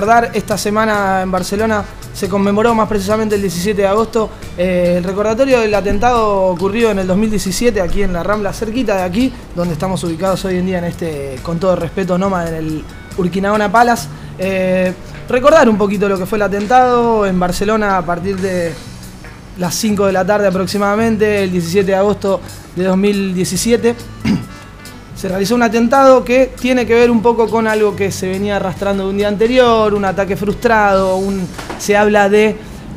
Recordar esta semana en Barcelona se conmemoró más precisamente el 17 de agosto eh, el recordatorio del atentado ocurrido en el 2017 aquí en la Rambla, cerquita de aquí, donde estamos ubicados hoy en día en este, con todo respeto, Noma, en el Urquinaona Palace. Eh, recordar un poquito lo que fue el atentado en Barcelona a partir de las 5 de la tarde aproximadamente, el 17 de agosto de 2017. Se realizó un atentado que tiene que ver un poco con algo que se venía arrastrando de un día anterior, un ataque frustrado, se habla de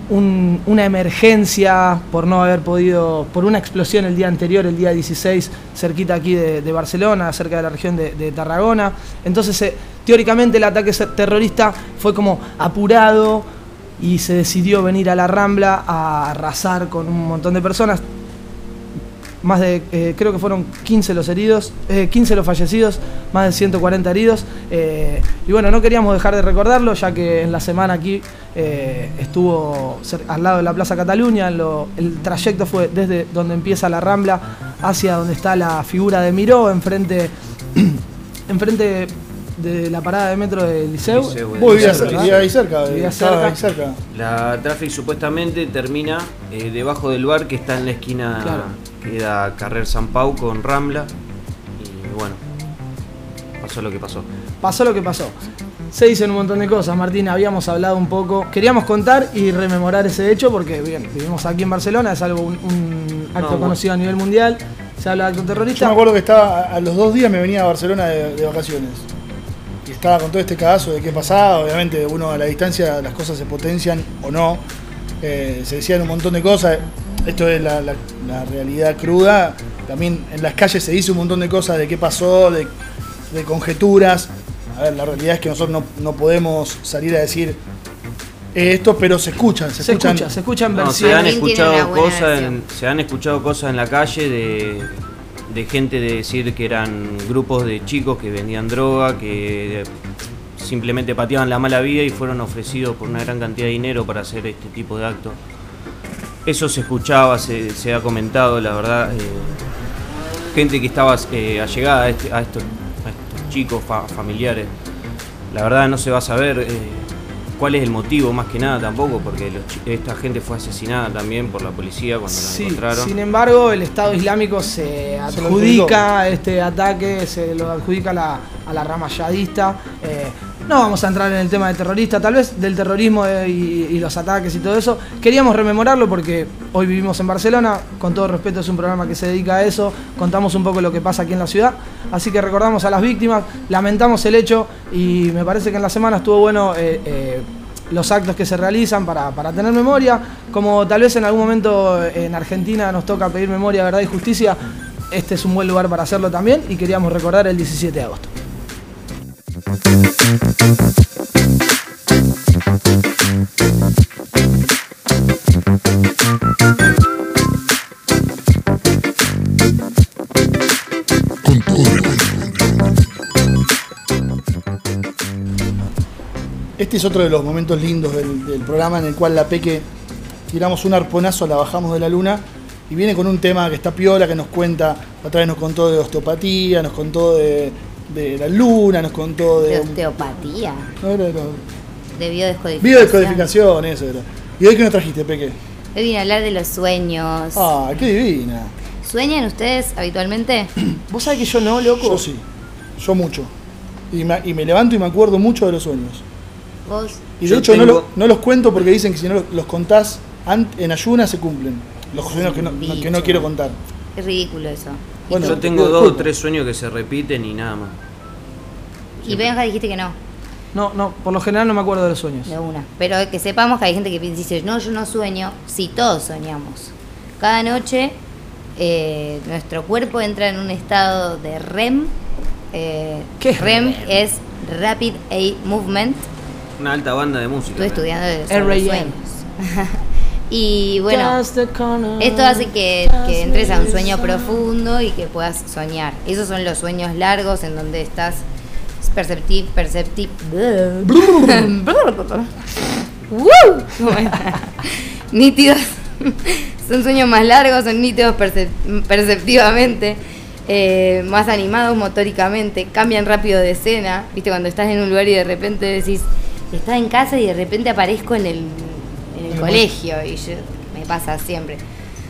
un- una emergencia por no haber podido, por una explosión el día anterior, el día 16, cerquita aquí de, Barcelona, cerca de la región de, Tarragona. Entonces, eh, teóricamente el ataque terrorista fue como apurado y se decidió venir a la Rambla a arrasar con un montón de personas más de, eh, creo que fueron 15 los heridos, eh, 15 los fallecidos, más de 140 heridos. eh, y bueno, no queríamos dejar de recordarlo, ya que en la semana aquí eh, estuvo al lado de la Plaza Cataluña, lo- el trayecto fue desde donde empieza la Rambla hacia donde está la figura de Miró, enfrente, enfrente de la parada de metro del Liceu. Liceu, Vos eh. vivías, ahí cerca, Vivía cerca. ahí cerca. La Traffic supuestamente termina eh, debajo del bar que está en la esquina Claro. Da Carrer San Pau con Rambla. Y bueno, pasó lo que pasó. pasó lo que pasó. Se dicen un montón de cosas, Martín, habíamos hablado un poco, queríamos contar y rememorar ese hecho porque bien, vivimos aquí en Barcelona, es algo un, un acto bueno. conocido a nivel mundial, se habla de acto Yo terrorista. me acuerdo que estaba, a los dos días me venía a Barcelona de, de vacaciones. Y estaba con todo este cagazo de qué pasaba. Obviamente, uno a la distancia las cosas se potencian o no. Eh, se decían un montón de cosas. Esto es la, la- la realidad cruda. También en las calles se dice un montón de cosas de qué pasó, de, de conjeturas. A ver, la realidad es que nosotros no, no podemos salir a decir eh, esto, pero se escuchan. Se, se escuchan. escucha, se escuchan No, se han escuchado cosas en, se han escuchado cosas en la calle de, de gente de decir que eran grupos de chicos que vendían droga, que simplemente pateaban la mala vida y fueron ofrecidos por una gran cantidad de dinero para hacer este tipo de actos. Eso se escuchaba, se, se ha comentado, la verdad. eh, gente que estaba eh, allegada a, este- a estos, a estos chicos fa- familiares. La verdad no se va a saber eh, cuál es el motivo más que nada tampoco, porque los esta gente fue asesinada también por la policía cuando la Sí, encontraron. sin embargo, el Estado Islámico se Se adjudica este ataque, se lo adjudica a la, a la rama yadista. Eh, no vamos a entrar en el tema de terrorista, tal vez del terrorismo eh, y, los ataques y todo eso. Queríamos rememorarlo porque hoy vivimos en Barcelona, con todo respeto es un programa que se dedica a eso, contamos un poco lo que pasa aquí en la ciudad, así que recordamos a las víctimas, lamentamos el hecho y me parece que en la semana estuvo bueno eh, eh, los actos que se realizan para, para tener memoria, como tal vez en algún momento en Argentina nos toca pedir memoria, verdad y justicia, este es un buen lugar para hacerlo también y queríamos recordar el 17 de agosto. Este es otro de los momentos lindos del, del programa en el cual la Peque tiramos un arponazo, la bajamos de la luna y viene con un tema que está piola, que nos cuenta, otra vez nos contó de osteopatía, nos contó de, de la luna, nos contó De de... osteopatía, no, de biodescodificación. biodescodificación, eso era. ¿Y hoy qué nos trajiste, Peque? Hoy vine a hablar de los sueños. Ah, qué divina. ¿Sueñan ustedes habitualmente? ¿Vos sabés que yo no, loco? Yo sí, yo mucho. Y me, y me levanto y me acuerdo mucho de los sueños. ¿Vos? Y de Yo hecho no, lo- no los cuento porque dicen que si no los, los contás en ayunas se cumplen. Los sueños que no, que no quiero contar. Es ridículo eso. Bueno, Yo te tengo dos o tres sueños que se repiten y nada más. Y Benja dijiste que no, No, no, por lo general no me acuerdo de los sueños. de una. Pero que sepamos que hay gente que dice, no, yo no sueño. Sí, todos soñamos. Cada noche eh, nuestro cuerpo entra en un estado de REM. Eh, ¿Qué es REM? REM? es Rapid Eye Movement. Una alta banda de música. Estuve estudiando de los sueños. y bueno, esto hace que, que entres a un sueño profundo y que puedas soñar. Esos son los sueños largos en donde estás perceptiv, perceptiv, nítidos. Son sueños más largos, son nítidos percep- perceptivamente, eh, más animados motóricamente, cambian rápido de escena. Viste, cuando estás en un lugar y de repente decís, estás en casa y de repente aparezco en el colegio y yo- me pasa siempre.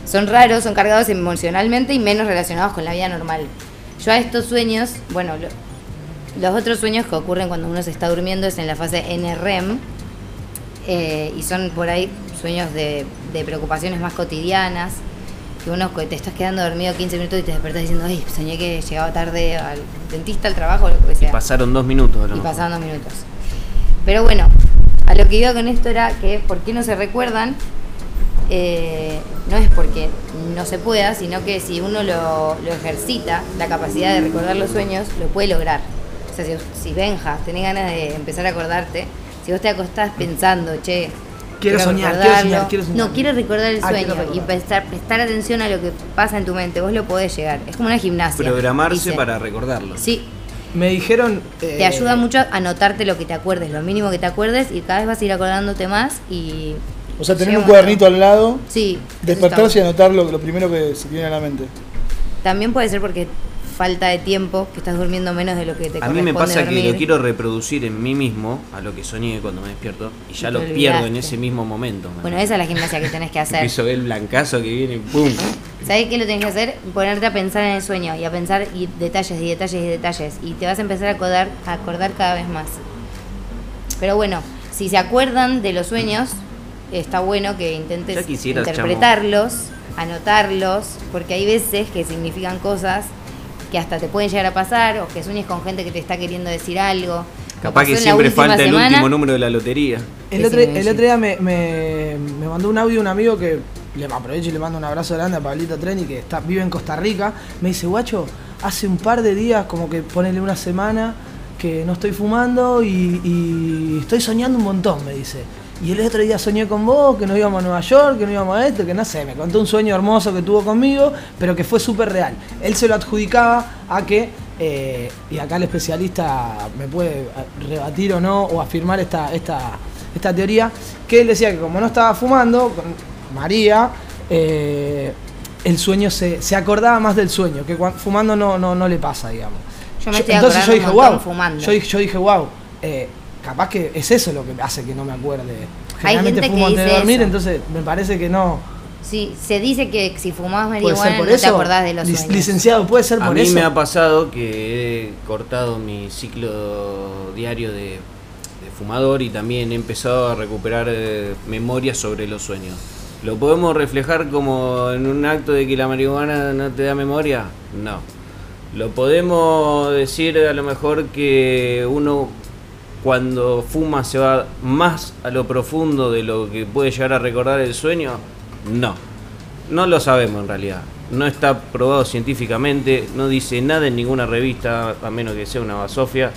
Son raros, son cargados emocionalmente y menos relacionados con la vida normal. Yo a estos sueños, bueno, lo- los otros sueños que ocurren cuando uno se está durmiendo es en la fase NREM eh, y son por ahí sueños de, de preocupaciones más cotidianas. Que uno te estás quedando dormido 15 minutos y te despertás diciendo, ay, soñé que llegaba tarde al dentista, al trabajo, lo que sea. Pasaron dos minutos. lo Y pasaban dos minutos. Pero bueno, a lo que iba con esto era que por qué no se recuerdan, eh, no es porque no se pueda, sino que si uno lo, lo ejercita, la capacidad de recordar los sueños, lo puede lograr. O sea, si, si Benja, tenés ganas de empezar a acordarte, si vos te acostás pensando, che, Quiero soñar, quiero recordarlo", soñar, quiero soñar. No, quiero recordar el Ah, sueño recordar. y prestar, prestar atención a lo que pasa en tu mente, vos lo podés llegar. Es como una gimnasia. Programarse dice. para recordarlo. Sí, Me dijeron. eh, te ayuda mucho a anotarte lo que te acuerdes, lo mínimo que te acuerdes y cada vez vas a ir acordándote más y... O sea, tener un cuadernito al lado, Sí. eso despertarse y anotar lo, lo primero que se tiene a la mente. También puede ser porque falta de tiempo, que estás durmiendo menos de lo que te A mí me pasa que lo quiero reproducir en mí mismo, a lo que soñé cuando me despierto, y ya Y lo pierdo en ese mismo momento. Bueno, esa es la gimnasia que tenés que hacer. Ver el blancazo que viene, ¡pum! ¿Sabés qué lo tenés que hacer? Ponerte a pensar en el sueño y a pensar y detalles y detalles y detalles. Y te vas a empezar a acordar, a acordar cada vez más. Pero bueno, si se acuerdan de los sueños, está bueno que intentes interpretarlos, anotarlos, porque hay veces que significan cosas que hasta te pueden llegar a pasar o que sueñes con gente que te está queriendo decir algo. Capaz que siempre falta el último número de la lotería. El ¿Qué otro, el otro día me, me- me mandó un audio un amigo que le aprovecho y le mando un abrazo grande a Pablito Treni que está, vive en Costa Rica. Me dice, guacho, hace un par de días, como que ponele una semana, que no estoy fumando y, estoy soñando un montón, me dice. Y el otro día soñé con vos, que nos íbamos a Nueva York, que no íbamos a esto, que no sé, me contó un sueño hermoso que tuvo conmigo, pero que fue súper real. Él se lo adjudicaba a que, eh, y acá el especialista me puede rebatir o no, o afirmar esta, esta, esta teoría, que él decía que como no estaba fumando, María, eh, el sueño se, se acordaba más del sueño, que cuan- fumando no, no, no le pasa, digamos. Yo me estoy entonces yo acordando dije, wow, fumando. yo dije, yo dije, wow, eh, capaz que es eso lo que hace que no me acuerde. Generalmente gente que fumo antes de dormir, eso. entonces me parece que no. Sí, se dice que si fumabas Puede ser marihuana por no eso. te acordás de los Lic- sueños. Licenciado, puede ser A por mí eso. me ha pasado que he cortado mi ciclo diario de, de fumador y también he empezado a recuperar eh, memorias sobre los sueños. ¿Lo podemos reflejar como en un acto de que la marihuana no te da memoria? No. ¿Lo podemos decir a lo mejor que uno cuando fuma se va más a lo profundo de lo que puede llegar a recordar el sueño? No. No lo sabemos en realidad. No está probado científicamente, no dice nada en ninguna revista, a menos que sea una basofia.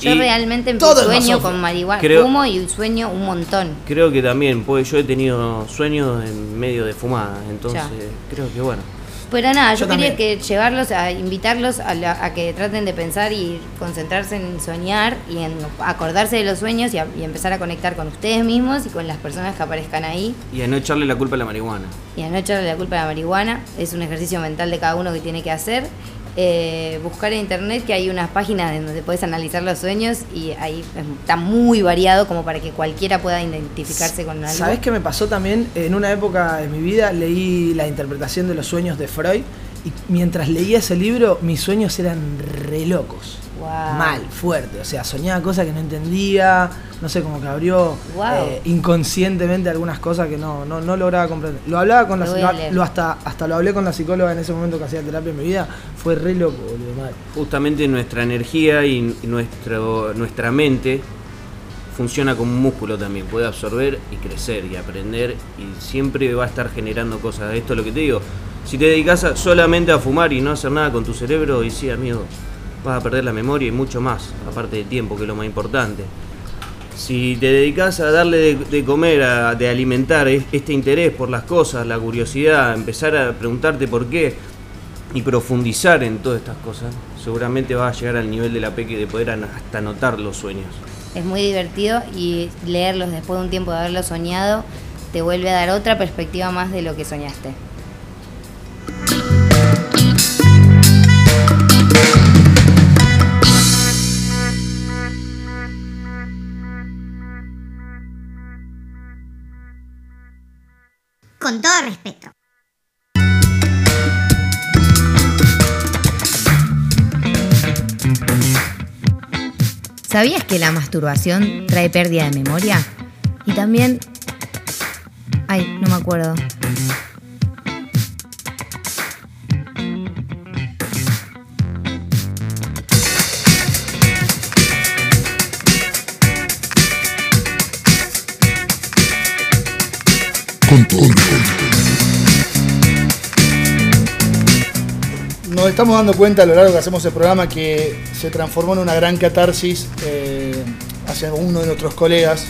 Yo Y realmente sueño con marihuana, Creo- fumo y sueño un montón. Creo que también, pues yo he tenido sueños en medio de fumada, entonces Ya. creo que bueno. Pero nada, yo, Yo quería que llevarlos a invitarlos a, la- a que traten de pensar y concentrarse en soñar y en acordarse de los sueños y, a- y empezar a conectar con ustedes mismos y con las personas que aparezcan ahí Y a no echarle la culpa a la marihuana. y a no echarle la culpa a la marihuana. Es un ejercicio mental de cada uno que tiene que hacer. Eh, buscar en internet que hay unas páginas en donde puedes analizar los sueños y ahí está muy variado como para que cualquiera pueda identificarse con algo. ¿Sabés qué me pasó también? En una época de mi vida leí la interpretación de los sueños de Freud y mientras leía ese libro mis sueños eran re locos. Wow. Mal, fuerte. O sea, soñaba cosas que no entendía, no sé, como que abrió Wow. eh, inconscientemente algunas cosas que no, no, no lograba comprender. Lo hablaba con la Lo hasta, hasta lo hablé con la psicóloga en ese momento que hacía terapia en mi vida. Fue re loco, boludo, mal. Justamente nuestra energía y nuestro, nuestra mente funciona como un músculo también, puede absorber y crecer y aprender y siempre va a estar generando cosas. Esto es lo que te digo. Si te dedicas a- solamente a fumar y no hacer nada con tu cerebro, y sí, amigo, vas a perder la memoria y mucho más, aparte de tiempo, que es lo más importante. Si te dedicas a darle de, comer, a, de alimentar es- este interés por las cosas, la curiosidad, empezar a preguntarte por qué y profundizar en todas estas cosas, seguramente vas a llegar al nivel de la peque de poder hasta anotar los sueños. Es muy divertido y leerlos después de un tiempo de haberlo soñado te vuelve a dar otra perspectiva más de lo que soñaste. ¿Sabías que la masturbación trae pérdida de memoria? Y también... Ay, no me acuerdo. Nos estamos dando cuenta a lo largo que hacemos el programa que se transformó en una gran catarsis eh, hacia uno de nuestros colegas.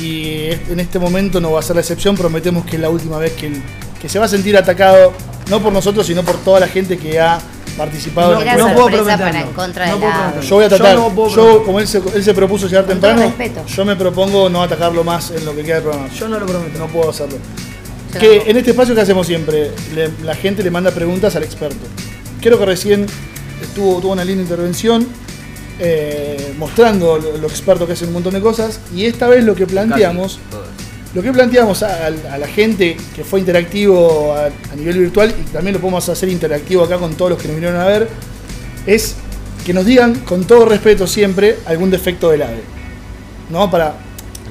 Y en este momento no va a ser la excepción. Prometemos que es la última vez que, el- que se va a sentir atacado, no por nosotros, sino por toda la gente que ha participado en el no programa. puedo prometerlo. No la... Yo voy a tratar, Yo no yo, como él se, él se propuso llegar temprano, yo me propongo no atacarlo más en lo que queda del programa. Yo no lo prometo. No puedo hacerlo. Que en este espacio que hacemos siempre, le- la gente le manda preguntas al experto. Creo que recién estuvo, tuvo una linda intervención eh, mostrando lo, lo experto que es en un montón de cosas. Y esta vez lo que planteamos, lo que planteamos a, a la gente que fue interactivo a, a nivel virtual y también lo podemos hacer interactivo acá con todos los que nos vinieron a ver, es que nos digan con todo respeto siempre algún defecto del ave. ¿No? Para,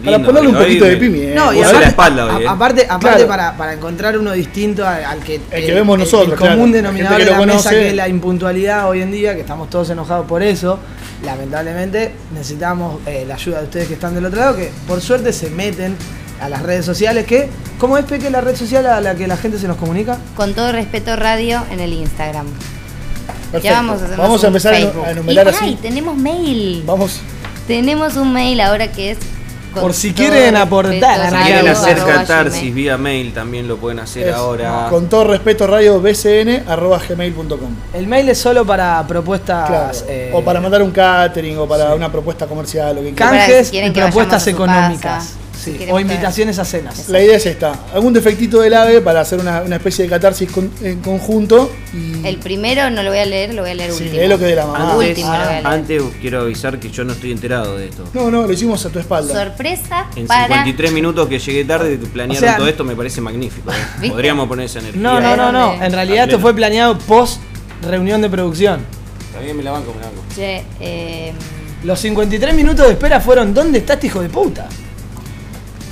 para Lindo, ponerle un poquito de pimienta. No, y aparte, la espalda hoy, eh. aparte, aparte Claro. para, para encontrar uno distinto al, al que, El que vemos nosotros, el claro. común denominador de que la lo mesa conoce. que es la impuntualidad hoy en día, que estamos todos enojados por eso. Lamentablemente necesitamos eh, la ayuda de ustedes que están del otro lado, que por suerte se meten a las redes sociales, que ¿cómo es Peque la red social a la que la gente se nos comunica? Con todo respeto radio en el Instagram. Perfecto. Ya vamos a hacer Vamos a empezar a enu- Facebook. a enumerar y, así. Ay, tenemos mail. Vamos. Tenemos un mail ahora que es. Por si quieren aportar, radio Si quieren hacer arroba catarsis gmail. vía mail, también lo pueden hacer Es, ahora. Con todo respeto, radio bcn arroba gmail.com. El mail es solo para propuestas. Claro. eh, o para mandar un catering o para una propuesta comercial, lo que canjes si y que propuestas económicas. Sí, o invitaciones a cenas. La idea es esta: algún defectito del ave para hacer una, una especie de catarsis con- en conjunto. Y El primero no lo voy a leer, lo voy a leer Sí, último. lo que de la mamá. Al último lo voy a leer. Antes quiero avisar que yo no estoy enterado de esto. No, no, lo hicimos a tu espalda. Sorpresa En para. 53 minutos que llegué tarde planearon O sea, todo esto me parece magnífico. ¿eh? Podríamos poner esa energía. No, no, no, no. En realidad esto fue planeado post reunión de producción. También me la banco, me la banco. Che, eh, Los 53 minutos de espera fueron ¿Dónde está este hijo de puta?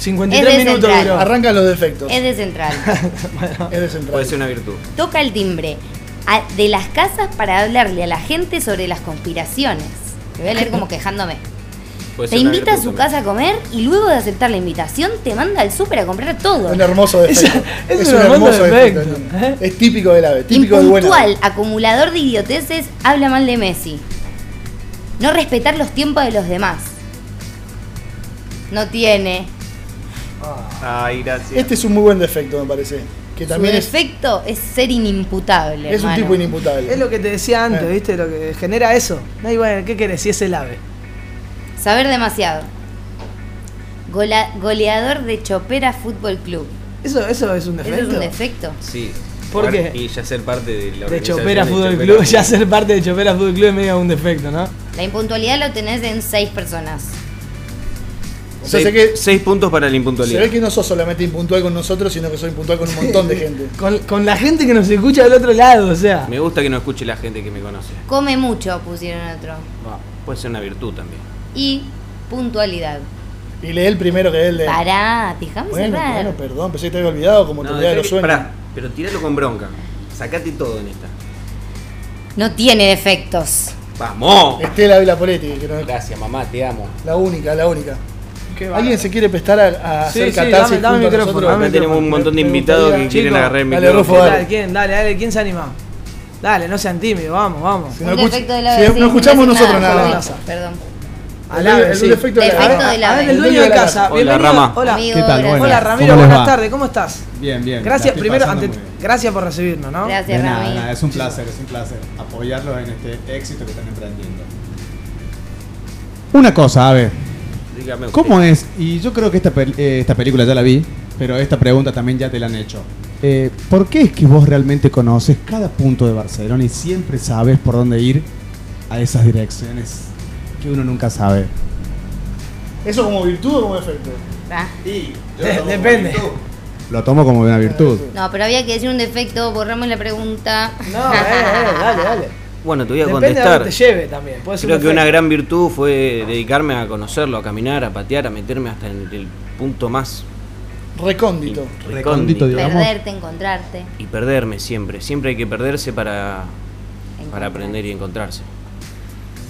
53 Es de minutos central. duró. Arrancan los defectos. es de central. Es de central. Puede ser una virtud. Toca el timbre a- de las casas para hablarle a la gente sobre las conspiraciones. Te voy a leer como quejándome. Puede Te ser una invita a virtud su también. casa a comer y luego de aceptar la invitación te manda al súper a comprar todo. Un hermoso defecto. Es- es un hermoso defecto, ¿eh? Es típico del ave, típico del bueno. Impuntual, acumulador de idioteces, habla mal de Messi. No respetar los tiempos de los demás. No tiene. Ay, gracias. Este es un muy buen defecto, me parece. Que también Su defecto es ser inimputable. es un tipo inimputable. Es lo que te decía antes, Eh. ¿viste? Lo que genera eso. No, y bueno, ¿qué querés? Si es el ave. Saber demasiado. Gola- goleador de Chopera Fútbol Club. Eso, eso es un ¿Eso defecto. es un defecto? Sí. ¿Por qué? Y ya ser parte de la De Chopera de Fútbol Chopera Club, ya ser parte de Chopera Fútbol Club es medio un defecto, ¿no? La impuntualidad lo tenés en seis personas. O sea, Seis, sé que- seis puntos para la Se impuntualidad. ve que no sos solamente impuntual con nosotros, sino que sos impuntual con un montón de gente. Con, con la gente que nos escucha del otro lado, o sea. Me gusta que no escuche la gente que me conoce. Come mucho, pusieron otro. Va, Puede ser una virtud también. Y puntualidad. Y lee el primero que el de. Pará, déjame Bueno, cerrar. bueno, perdón, pensé que te había olvidado como No, te olvidé de los sueños. pará, pero tiralo con bronca. Sacate todo en esta. No tiene defectos. ¡Vamos! Estela Vila Poletti, que no Gracias, mamá, te amo. la única, la única. ¿Alguien se quiere prestar a, a Sí, hacer sí, catarsis dame- dame micrófono, dame tenemos un montón de invitados que quieren agarrar el dale, micrófono. Rufo. ¿Quién? Dale, dale, ¿quién se anima? Dale, no sean tímidos, vamos, vamos. Si Un no, escuch- de la si no escuchamos no nosotros nada. Perdón. Al ave, el sí. defecto de la a- de la a- ave. el dueño de casa. Hola, Bienvenido. Rama. Hola. ¿Qué tal? Hola, Buenas. Ramiro, ¿Cómo les buenas tardes, ¿cómo estás? Bien, bien. Gracias, primero, ante- gracias por recibirnos, ¿no? Gracias, De nada, Rami. nada, es un placer, es un placer apoyarlos en este éxito que están emprendiendo. Una cosa, a ver, Dígame usted. ¿cómo es? Y yo creo que esta, pel- eh, esta película ya la vi, pero esta pregunta también ya te la han hecho. Eh, ¿Por qué es que vos realmente conoces cada punto de Barcelona y siempre sabes por dónde ir a esas direcciones que uno nunca sabe? ¿Eso como virtud o como defecto? Ah. De- depende. Lo tomo como una virtud. No, pero había que decir un defecto, borramos la pregunta. No, eh, eh, dale, dale. Bueno, te voy a Depende de contestar. dónde te lleve también. Puede ser Creo un que una gran virtud fue dedicarme a conocerlo, a caminar, a patear, a meterme hasta en el punto más Recóndito. recóndito Perderte, encontrarte. y perderme siempre. Siempre hay que perderse para, para aprender y encontrarse.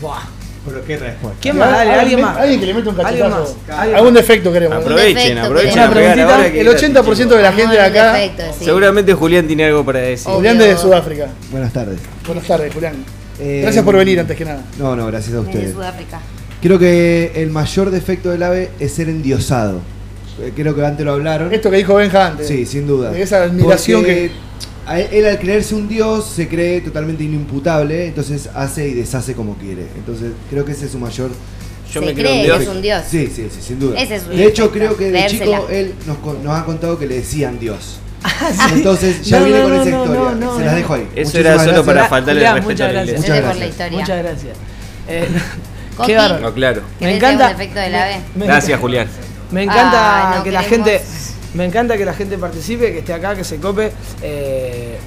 Buah. Pero qué respuesta. ¿Quién más? Dale, alguien más. Alguien que le mete un cachetazo. Algún defecto queremos. Aprovechen, aprovechen Una preguntita. El 80% de la gente de acá. defecto, sí. Seguramente Julián tiene algo para decir. Julián desde Sudáfrica. Buenas tardes. Buenas tardes, Julián. Eh, Gracias por venir antes que nada. No, no, gracias a Desde ustedes. Sudáfrica. Creo que el mayor defecto del ave es ser endiosado. Eh, Creo que antes lo hablaron. Esto que dijo Benja antes. Sí, sin duda. De esa admiración Porque que. A él, él al creerse un dios se cree totalmente inimputable, entonces hace y deshace como quiere. Entonces creo que ese es su mayor... Yo Se me creo un que dios. es un dios. Sí, sí, sí, sin duda. Ese es su de hecho, creo que de chico él nos, con- nos ha contado que le decían dios. Entonces ya No, viene no, con no, esa no, historia. no, no, se las dejo ahí. Eso Muchísimas era solo gracias. para faltarle el respeto muchas a la gracias. iglesia. Muchas la gracias. historia. Muchas gracias. Eh, qué bárbaro. Claro. Me ¿Querés encanta. un defecto del ave? me- Gracias, Julián. Me encanta Ah, no que la gente. Me encanta que la gente participe, que esté acá, que se cope. Eh,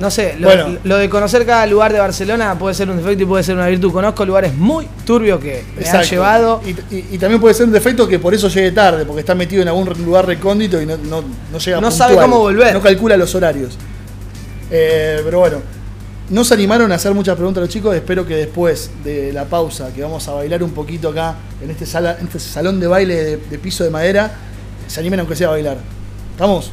no sé, lo, Bueno. lo de conocer cada lugar de Barcelona puede ser un defecto y puede ser una virtud. Conozco lugares muy turbios que me han Exacto. llevado. Y, y- y también puede ser un defecto que por eso llegue tarde, porque está metido en algún lugar recóndito y no, no, no llega No puntual, sabe cómo volver. No calcula los horarios. Eh, pero bueno, no se animaron a hacer muchas preguntas los chicos. Espero que después de la pausa, que vamos a bailar un poquito acá en este, sala, en este salón de baile de, de piso de madera, se animen aunque sea a bailar. ¿Estamos?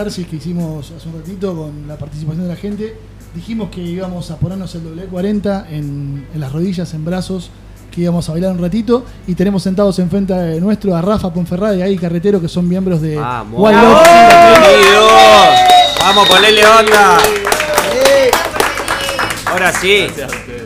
Catarsis que hicimos hace un ratito con la participación de la gente, dijimos que íbamos a ponernos el doble 40 en, en las rodillas, en brazos, que íbamos a bailar un ratito y tenemos sentados enfrente de nuestro a Rafa Ponferrada y a Ahí Carretero que son miembros de Vamos. Wild ¡Vamos! Vamos, ponele onda. Ahora sí.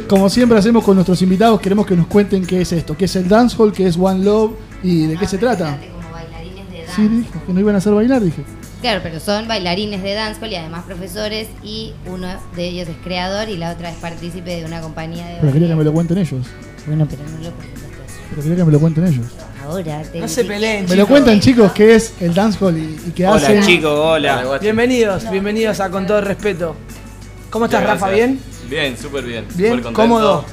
Como siempre hacemos con nuestros invitados, queremos que nos cuenten qué es esto, qué es el dancehall, qué es One Love y de qué se trata. Como bailarines de Sí, dance. dijo que no iban a hacer bailar, dije. Claro, pero son bailarines de dancehall y además profesores y uno de ellos es creador y la otra es partícipe de una compañía de Pero quería que me lo cuenten ellos. Bueno, pero no lo presentaste eso. Pero quería que me lo cuenten ellos. Ahora te No se peleen, Me lo cuentan chicos qué es el dancehall y, y qué hacen. Hola chicos, hola. Bienvenidos, bienvenidos a Con todo respeto. ¿Cómo estás, Muchas Rafa? gracias. ¿Bien? Bien, súper bien. Bien, súper contento. cómodo.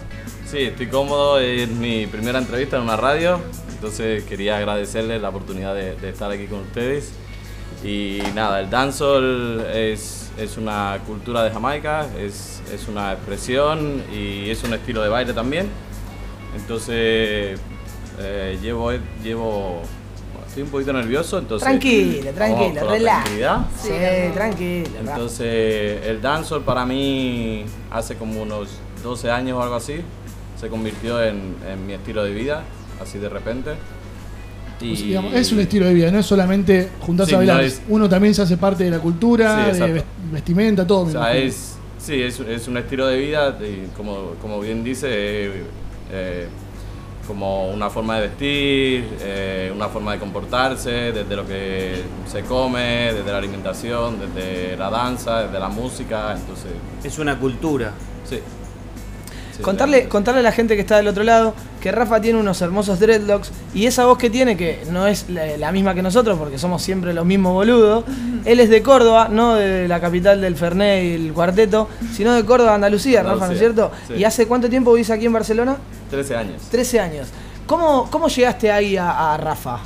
Sí, estoy cómodo. Es mi primera entrevista en una radio. Entonces quería agradecerles la oportunidad de, de estar aquí con ustedes. Y nada, el dancehall es, es una cultura de Jamaica, es, es una expresión y es un estilo de baile también. Entonces eh, llevo, llevo estoy un poquito nervioso, entonces... La relax. tranquilidad. Sí, tranquila. Rafa. Entonces, el dancehall para mí, hace como unos 12 años o algo así, se convirtió en, en mi estilo de vida, así de repente. Y Pues, digamos, es un estilo de vida, no es solamente juntarse Sí, a bailar. no es- Uno también se hace parte de la cultura, Sí, de vestimenta, todo. O sea, es, sí, es, es un estilo de vida, y como, como bien dice, eh, eh, como una forma de vestir, eh, una forma de comportarse, desde lo que se come, desde la alimentación, desde la danza, desde la música, entonces... Es una cultura. Sí. Sí, Contarle, contarle a la gente que está del otro lado que Rafa tiene unos hermosos dreadlocks y esa voz que tiene, que no es la, la misma que nosotros porque somos siempre los mismos boludos, él es de Córdoba, no de la capital del Fernet y el cuarteto, sino de Córdoba, Andalucía, Rafa, ¿no es Andalucía, cierto? sí. ¿Y hace cuánto tiempo vivís aquí en Barcelona? 13 años. 13 años. ¿Cómo, cómo llegaste ahí a, a Rafa?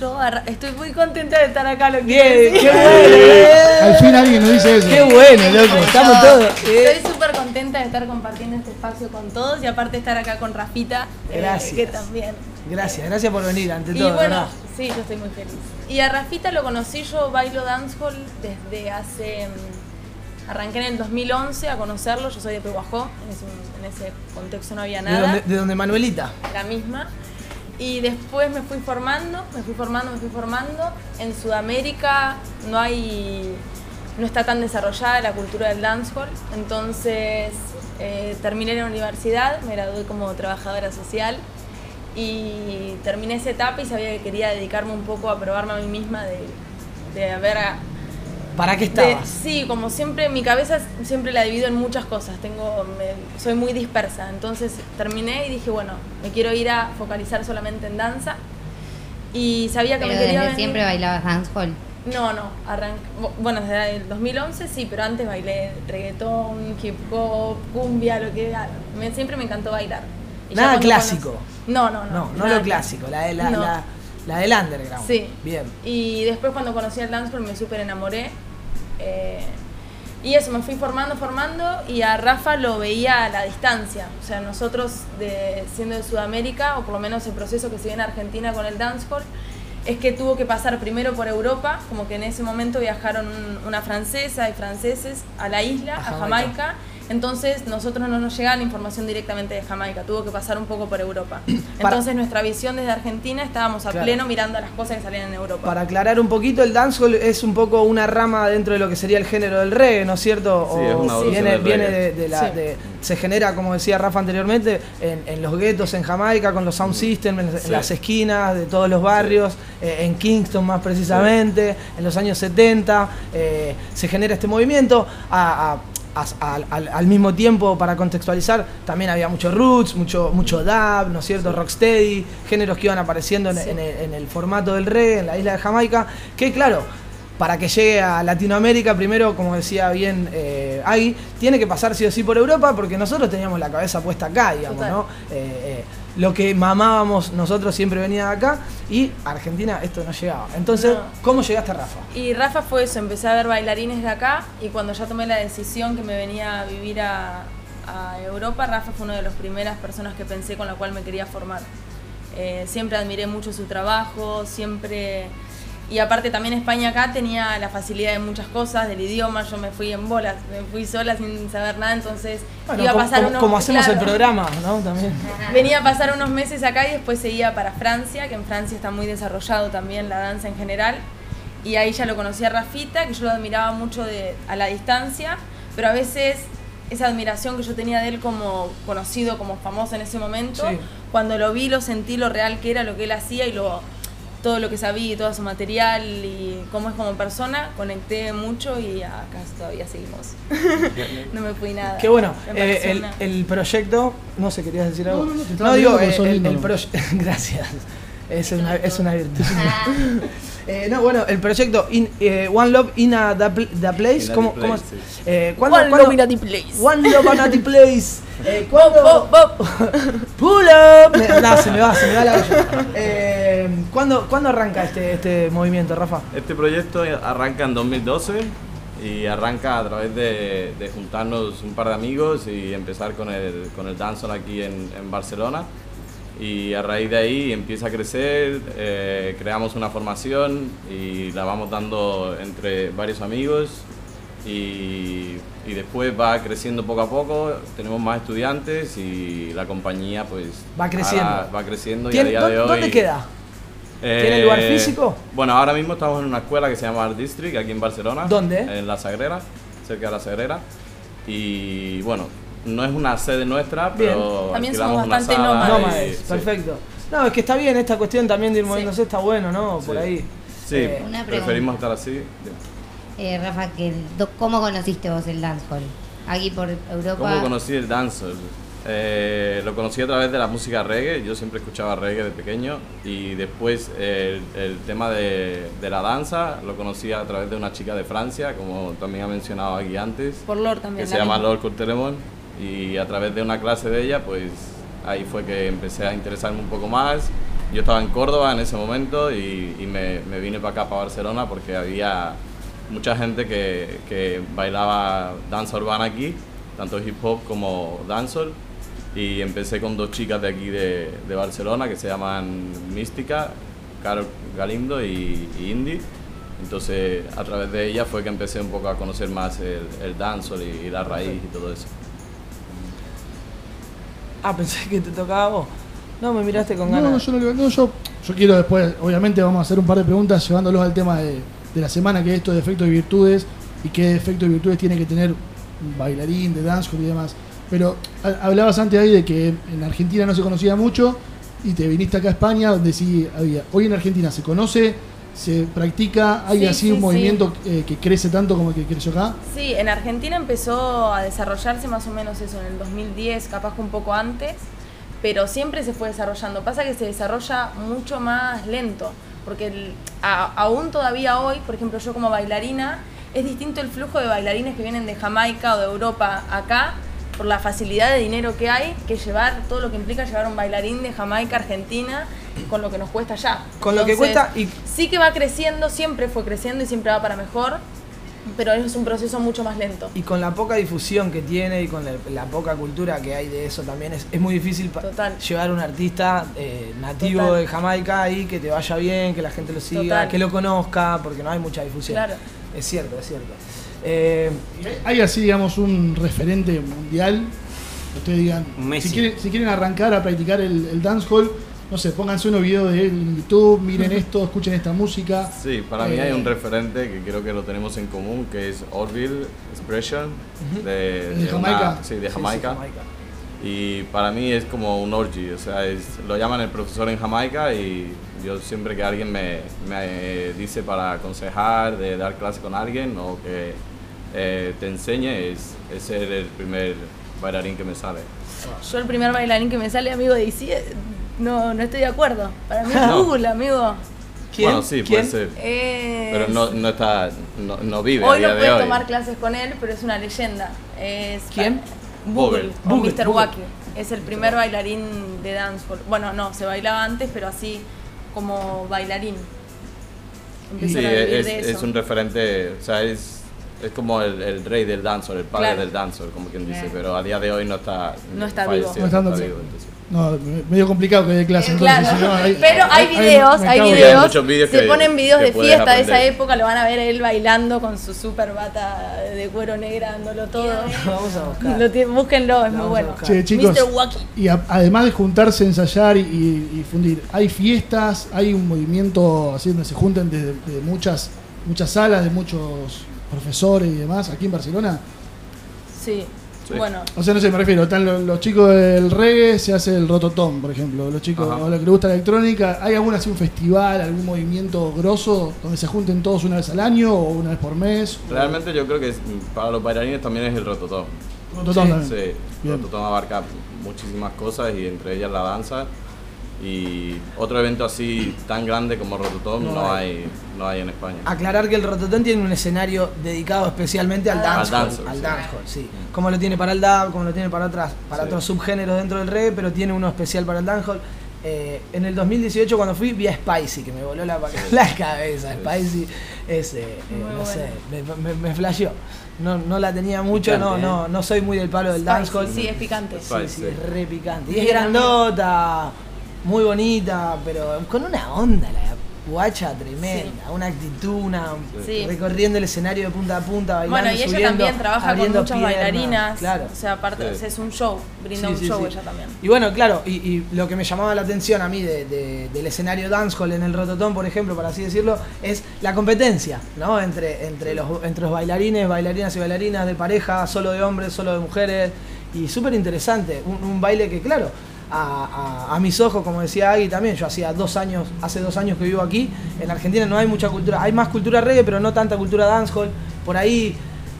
Yo estoy muy contenta de estar acá, lo Bien, quiero decir. qué bueno. Al fin alguien nos dice eso. Qué bueno, loco, estamos todos. eh. Estoy súper contenta de estar compartiendo este espacio con todos y aparte estar acá con Rafita. eh, Gracias. que también. Gracias, gracias por venir, ante Y todo, bueno, ¿verdad? sí, yo estoy muy feliz. Y a Rafita lo conocí yo, bailo dancehall desde hace... mm, Arranqué en el 2011 a conocerlo, yo soy de Pehuajó, en ese, en ese contexto no había De nada. donde, de donde Manuelita. la misma. Y después me fui formando, me fui formando, me fui formando. En Sudamérica no hay, no está tan desarrollada la cultura del dancehall. Entonces eh, terminé la universidad, me gradué como trabajadora social y terminé esa etapa y sabía que quería dedicarme un poco a probarme a mí misma de, de haber ¿Para qué de- estabas? sí, como siempre, mi cabeza siempre la divido en muchas cosas. Tengo, me- soy muy dispersa. Entonces terminé y dije, bueno, me quiero ir a focalizar solamente en danza. Y sabía que Pero me quería desde venir- siempre bailabas dancehall. No, no, arranqué, bueno, desde el 2011 sí, pero antes bailé reggaetón, hip hop, cumbia, lo que me, siempre me encantó bailar. Y Nada clásico. conocí- No, no, no. No, no lo clásico, la, de la, No. la, la del underground. Sí. Bien. Y después cuando conocí el dancehall me súper enamoré. Eh, y eso, me fui formando, formando y a Rafa lo veía a la distancia. O sea, nosotros de, siendo de Sudamérica, o por lo menos el proceso que se ve en Argentina con el dancehall, es que tuvo que pasar primero por Europa, como que en ese momento viajaron un- una francesa y franceses a la isla, A a Jamaica. Entonces nosotros no nos llegaba la información directamente de Jamaica, tuvo que pasar un poco por Europa. Entonces nuestra visión desde Argentina estábamos a Claro. pleno mirando las cosas que salían en Europa. Para aclarar un poquito, el dancehall es un poco una rama dentro de lo que sería el género del reggae, ¿no es cierto? Sí, es una viene, del viene de, de la, Sí. de- se genera, como decía Rafa anteriormente, en, en los guetos en Jamaica, con los sound systems, en, en las esquinas de todos los barrios, eh, en Kingston más precisamente, en los años 70, eh, se genera este movimiento. a- a- a- al, al- al mismo tiempo, para contextualizar, también había mucho roots, mucho, mucho dub, ¿no es cierto? Rocksteady, géneros que iban apareciendo en, Sí. en el, en el formato del reggae, en la isla de Jamaica, que claro, para que llegue a Latinoamérica, primero, como decía bien eh, Agui, tiene que pasar sí o sí por Europa, porque nosotros teníamos la cabeza puesta acá, digamos, Total. ¿no? Eh, eh, lo que mamábamos nosotros siempre venía de acá, y Argentina esto no llegaba. Entonces, No. ¿cómo llegaste a Rafa? Y Rafa fue eso, empecé a ver bailarines de acá y cuando ya tomé la decisión que me venía a vivir a, a Europa, Rafa fue una de las primeras personas que pensé con la cual me quería formar. Eh, siempre admiré mucho su trabajo, siempre... Y aparte también España acá tenía la facilidad de muchas cosas, del idioma, yo me fui en bolas, me fui sola sin saber nada, entonces Bueno, iba a pasar como- unos... como hacemos el programa, ¿no? También. Venía a pasar unos meses acá y después seguía para Francia, que en Francia está muy desarrollado también la danza en general. Y ahí ya lo conocí a Rafita, que yo lo admiraba mucho de, a la distancia, pero a veces esa admiración que yo tenía de él como conocido, como famoso en ese momento, Sí. cuando lo vi, lo sentí lo real que era, lo que él hacía y lo, todo lo que sabía y todo su material y cómo es como persona, conecté mucho y acá todavía seguimos. no me fui nada. Qué bueno. Me Eh, pareció el, una- el proyecto, no sé, ¿querías decir algo? No, digo, eh, el, lindo, el ¿no? proye- Gracias. Es una, es una virtud. Eh, no, bueno, el proyecto in- eh, One Love in a the, pl- the Place. ¿Cómo, the cómo Place, es? sí. Eh, ¿cuándo- One cuándo- Love in a the Place. One Love in a the Place. Eh, ¿cuándo- Bop, bop, bop. Pull up. Me- no, se me va, se me va la olla. Eh, ¿cuándo, ¿Cuándo arranca este, este movimiento, Rafa? Este proyecto arranca en 2012 y arranca a través de, de juntarnos un par de amigos y empezar con el, con el dancehall aquí en, en Barcelona. Y a raíz de ahí empieza a crecer, eh, creamos una formación y la vamos dando entre varios amigos y, y después va creciendo poco a poco, tenemos más estudiantes y la compañía pues Va creciendo. ahora va creciendo y a ¿Tiene- día de hoy... ¿Dónde queda? Eh, ¿Tiene lugar físico? Bueno, ahora mismo estamos en una escuela que se llama Art District, aquí en Barcelona. ¿Dónde? En La Sagrera, cerca de La Sagrera. Y bueno, no es una sede nuestra, Bien. pero También somos bastante y- sí. perfecto. No, es que está bien esta cuestión también de ir moviéndose, está bueno, ¿no? Por Sí. ahí. Sí, Eh, Una pregunta. preferimos estar así. Eh, Rafa, que ¿cómo conociste vos el dancehall? Aquí por Europa. ¿Cómo conocí el dancehall? Eh, lo conocí a través de la música reggae, yo siempre escuchaba reggae de pequeño y después el, el tema de, de la danza lo conocí a través de una chica de Francia, como también ha mencionado aquí antes. Por Lord también. que se la llama misma. Lord Courtelemont y a través de una clase de ella pues ahí fue que empecé a interesarme un poco más. Yo estaba en Córdoba en ese momento y, me, vine para acá, para Barcelona, porque había mucha gente que, bailaba danza urbana aquí, tanto hip hop como dancehall. Y empecé con dos chicas de aquí de, Barcelona que se llaman Mística, Carol Galindo y, Indy. Entonces, a través de ella fue que empecé un poco a conocer más el, el dancehall y la raíz y todo eso. Ah, pensé que te tocaba a vos. No, me miraste con No, ganas. yo no, no, yo, yo quiero después, obviamente vamos a hacer un par de preguntas llevándolos al tema de, de la semana, que es esto de efectos y virtudes, y qué efectos y virtudes tiene que tener un bailarín de dancehall y demás. Pero ha- hablabas antes ahí de que en Argentina no se conocía mucho, y te viniste acá a España, donde sí había. Hoy en Argentina se conoce, se practica, hay Sí, así sí, un sí. movimiento eh, que crece tanto como el que creció acá. Sí, en Argentina empezó a desarrollarse más o menos eso en el 2010, capaz que un poco antes, pero siempre se fue desarrollando. Pasa que se desarrolla mucho más lento, porque el- a- aún todavía hoy, por ejemplo, yo como bailarina, es distinto el flujo de bailarines que vienen de Jamaica o de Europa acá, por la facilidad de dinero que hay, que llevar todo lo que implica llevar un bailarín de Jamaica, Argentina, con lo que nos cuesta allá. Con lo que cuesta y- Sí que va creciendo, siempre fue creciendo y siempre va para mejor, pero es un proceso mucho más lento. Y con la poca difusión que tiene y con la, la poca cultura que hay de eso también, es, es muy difícil pa- llevar un artista eh, nativo Total. de Jamaica ahí, que te vaya bien, que la gente lo siga, Total. que lo conozca, porque no hay mucha difusión. Claro. Es cierto, es cierto. Eh, Hay así, digamos, un referente mundial. que Ustedes digan, Messi. si quieren, si quieren arrancar a practicar el, el dancehall, no sé, pónganse unos videos de él en YouTube, miren esto, escuchen esta música. Sí, para mí Eh, hay un referente que creo que lo tenemos en común, que es Orville Expression, de, ¿De de Jamaica? una- sí, de Sí, sí, Jamaica. Jamaica. Y para mí es como un orgy, o sea, es- lo llaman el profesor en Jamaica y yo siempre que alguien me, me dice para aconsejar, de dar clase con alguien o que eh, te enseñe, es, es ser el primer bailarín que me sale. Yo el primer bailarín que me sale amigo de DC, eh, no, no estoy de acuerdo. Para mí es No. Google, amigo. Bueno, sí, puede ser. Es- Pero no, no está, no, no vive a Hoy día no de puedes hoy. tomar clases con él, pero es una leyenda. Es ¿Quién? Google, o Google, Mr. Google. Wacky. Es el primer bailarín de dancehall. Bueno, no, se bailaba antes, pero así como bailarín. Sí, a vivir es, de es un referente, o sea, es, es como el, el rey del dancehall, el padre Claro. del dancehall, como quien dice, Claro. pero a día de hoy no está, No está vivo. No está no. No, me- medio complicado que dé clase. Eh, entonces, no, hay- pero hay hay- videos, hay en- videos, se ponen videos de fiesta de esa época, lo van a ver él bailando con su super bata de cuero negra, dándolo todo. Vamos a buscar. Lo tiene- búsquenlo, es muy bueno. Che, chicos, Mr. Wacky. y a- además de juntarse, ensayar y, y- y fundir, hay fiestas, hay un movimiento así donde se juntan de, de muchas, muchas salas, de muchos profesores y demás, aquí en Barcelona. Sí. Sí. Bueno, O sea, no sé, me refiero, están los, los chicos del reggae, se hace el rototón, por ejemplo, los chicos, Ajá. o los que les gusta la electrónica, ¿hay algún así un festival, algún movimiento grosso donde se junten todos una vez al año o una vez por mes? Realmente yo creo que es- para los bailarines también es el rototón. Rototón sí, también. Sí, Bien. rototón abarca muchísimas cosas y entre ellas la danza. Y otro evento así tan grande como Rototón No no, hay. hay. no hay en España. Aclarar que el Rototón tiene un escenario dedicado especialmente al Al dancehall. Al sí. dancehall, sí. Como lo tiene para el dub, como lo tiene para otras, para Sí. otros subgéneros dentro del reggae, pero tiene uno especial para el dancehall. Eh, en el 2018 cuando fui vi a Spicy, que me voló la, la cabeza. Spicy es, eh, eh, no bueno. sé, me, me, me flasheó. No, no la tenía mucho, no, Picante, no, no soy muy del palo del dancehall. sí, es picante. Sí, Spicy. sí, es re picante. Y es grandota. Muy bonita, pero con una onda la guacha tremenda, una actitud, una Sí. recorriendo el escenario de punta a punta, bailando, Bueno, y ella subiendo, también trabaja con abriendo muchas piernas, bailarinas. Claro. O sea, aparte, Sí. es un show, brinda Sí, un sí, show sí. ella también. Y bueno, claro, y, y lo que me llamaba la atención a mí de- de- del escenario dancehall en el Rototón, por ejemplo, para así decirlo, es la competencia, ¿no? Entre, entre, los, entre los bailarines, bailarinas y bailarinas de pareja, solo de hombres, solo de mujeres, y súper interesante, un, un baile que, claro, a, a- a mis ojos, como decía Agui también, yo hacía dos años, hace dos años que vivo aquí, en Argentina no hay mucha cultura, hay más cultura reggae, pero no tanta cultura dancehall, por ahí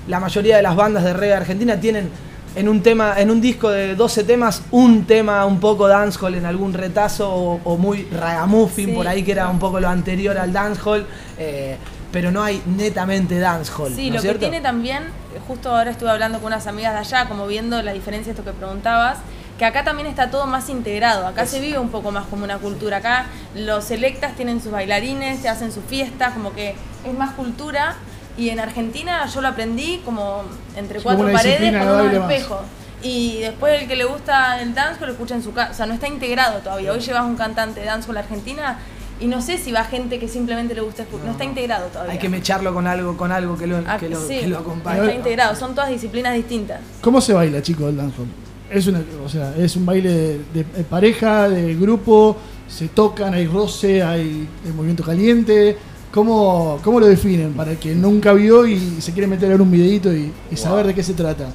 la mayoría de las bandas de reggae argentina tienen en un tema, en un disco de 12 temas, un tema un poco dancehall en algún retazo o, o muy ragamuffin Sí. por ahí que era un poco lo anterior al dancehall, eh, pero no hay netamente dancehall. Sí, ¿no lo es que cierto? tiene también, justo ahora estuve hablando con unas amigas de allá, como viendo la diferencia de esto que preguntabas, que acá también está todo más integrado, acá se vive un poco más como una cultura, acá los selectas tienen sus bailarines, se hacen sus fiestas, como que es más cultura, y en Argentina yo lo aprendí como entre como cuatro paredes con unos espejos. Y después el que le gusta el dance lo escucha en su casa, o sea, no está integrado todavía. Hoy llevas un cantante de dance a la Argentina y no sé si va gente que simplemente le gusta escuchar, no, está integrado todavía. Hay que mecharlo con algo, con algo que lo, Ah, que lo, sí, que lo no acompañe. está integrado, son todas disciplinas distintas. ¿Cómo se baila, chicos, el dancehall? Es una, o sea, es un baile de, de- de pareja, de grupo, se tocan, hay roce, hay, hay movimiento caliente. ¿Cómo, ¿Cómo lo definen para el que nunca vio y se quiere meter en un videito y, y saber de qué se trata?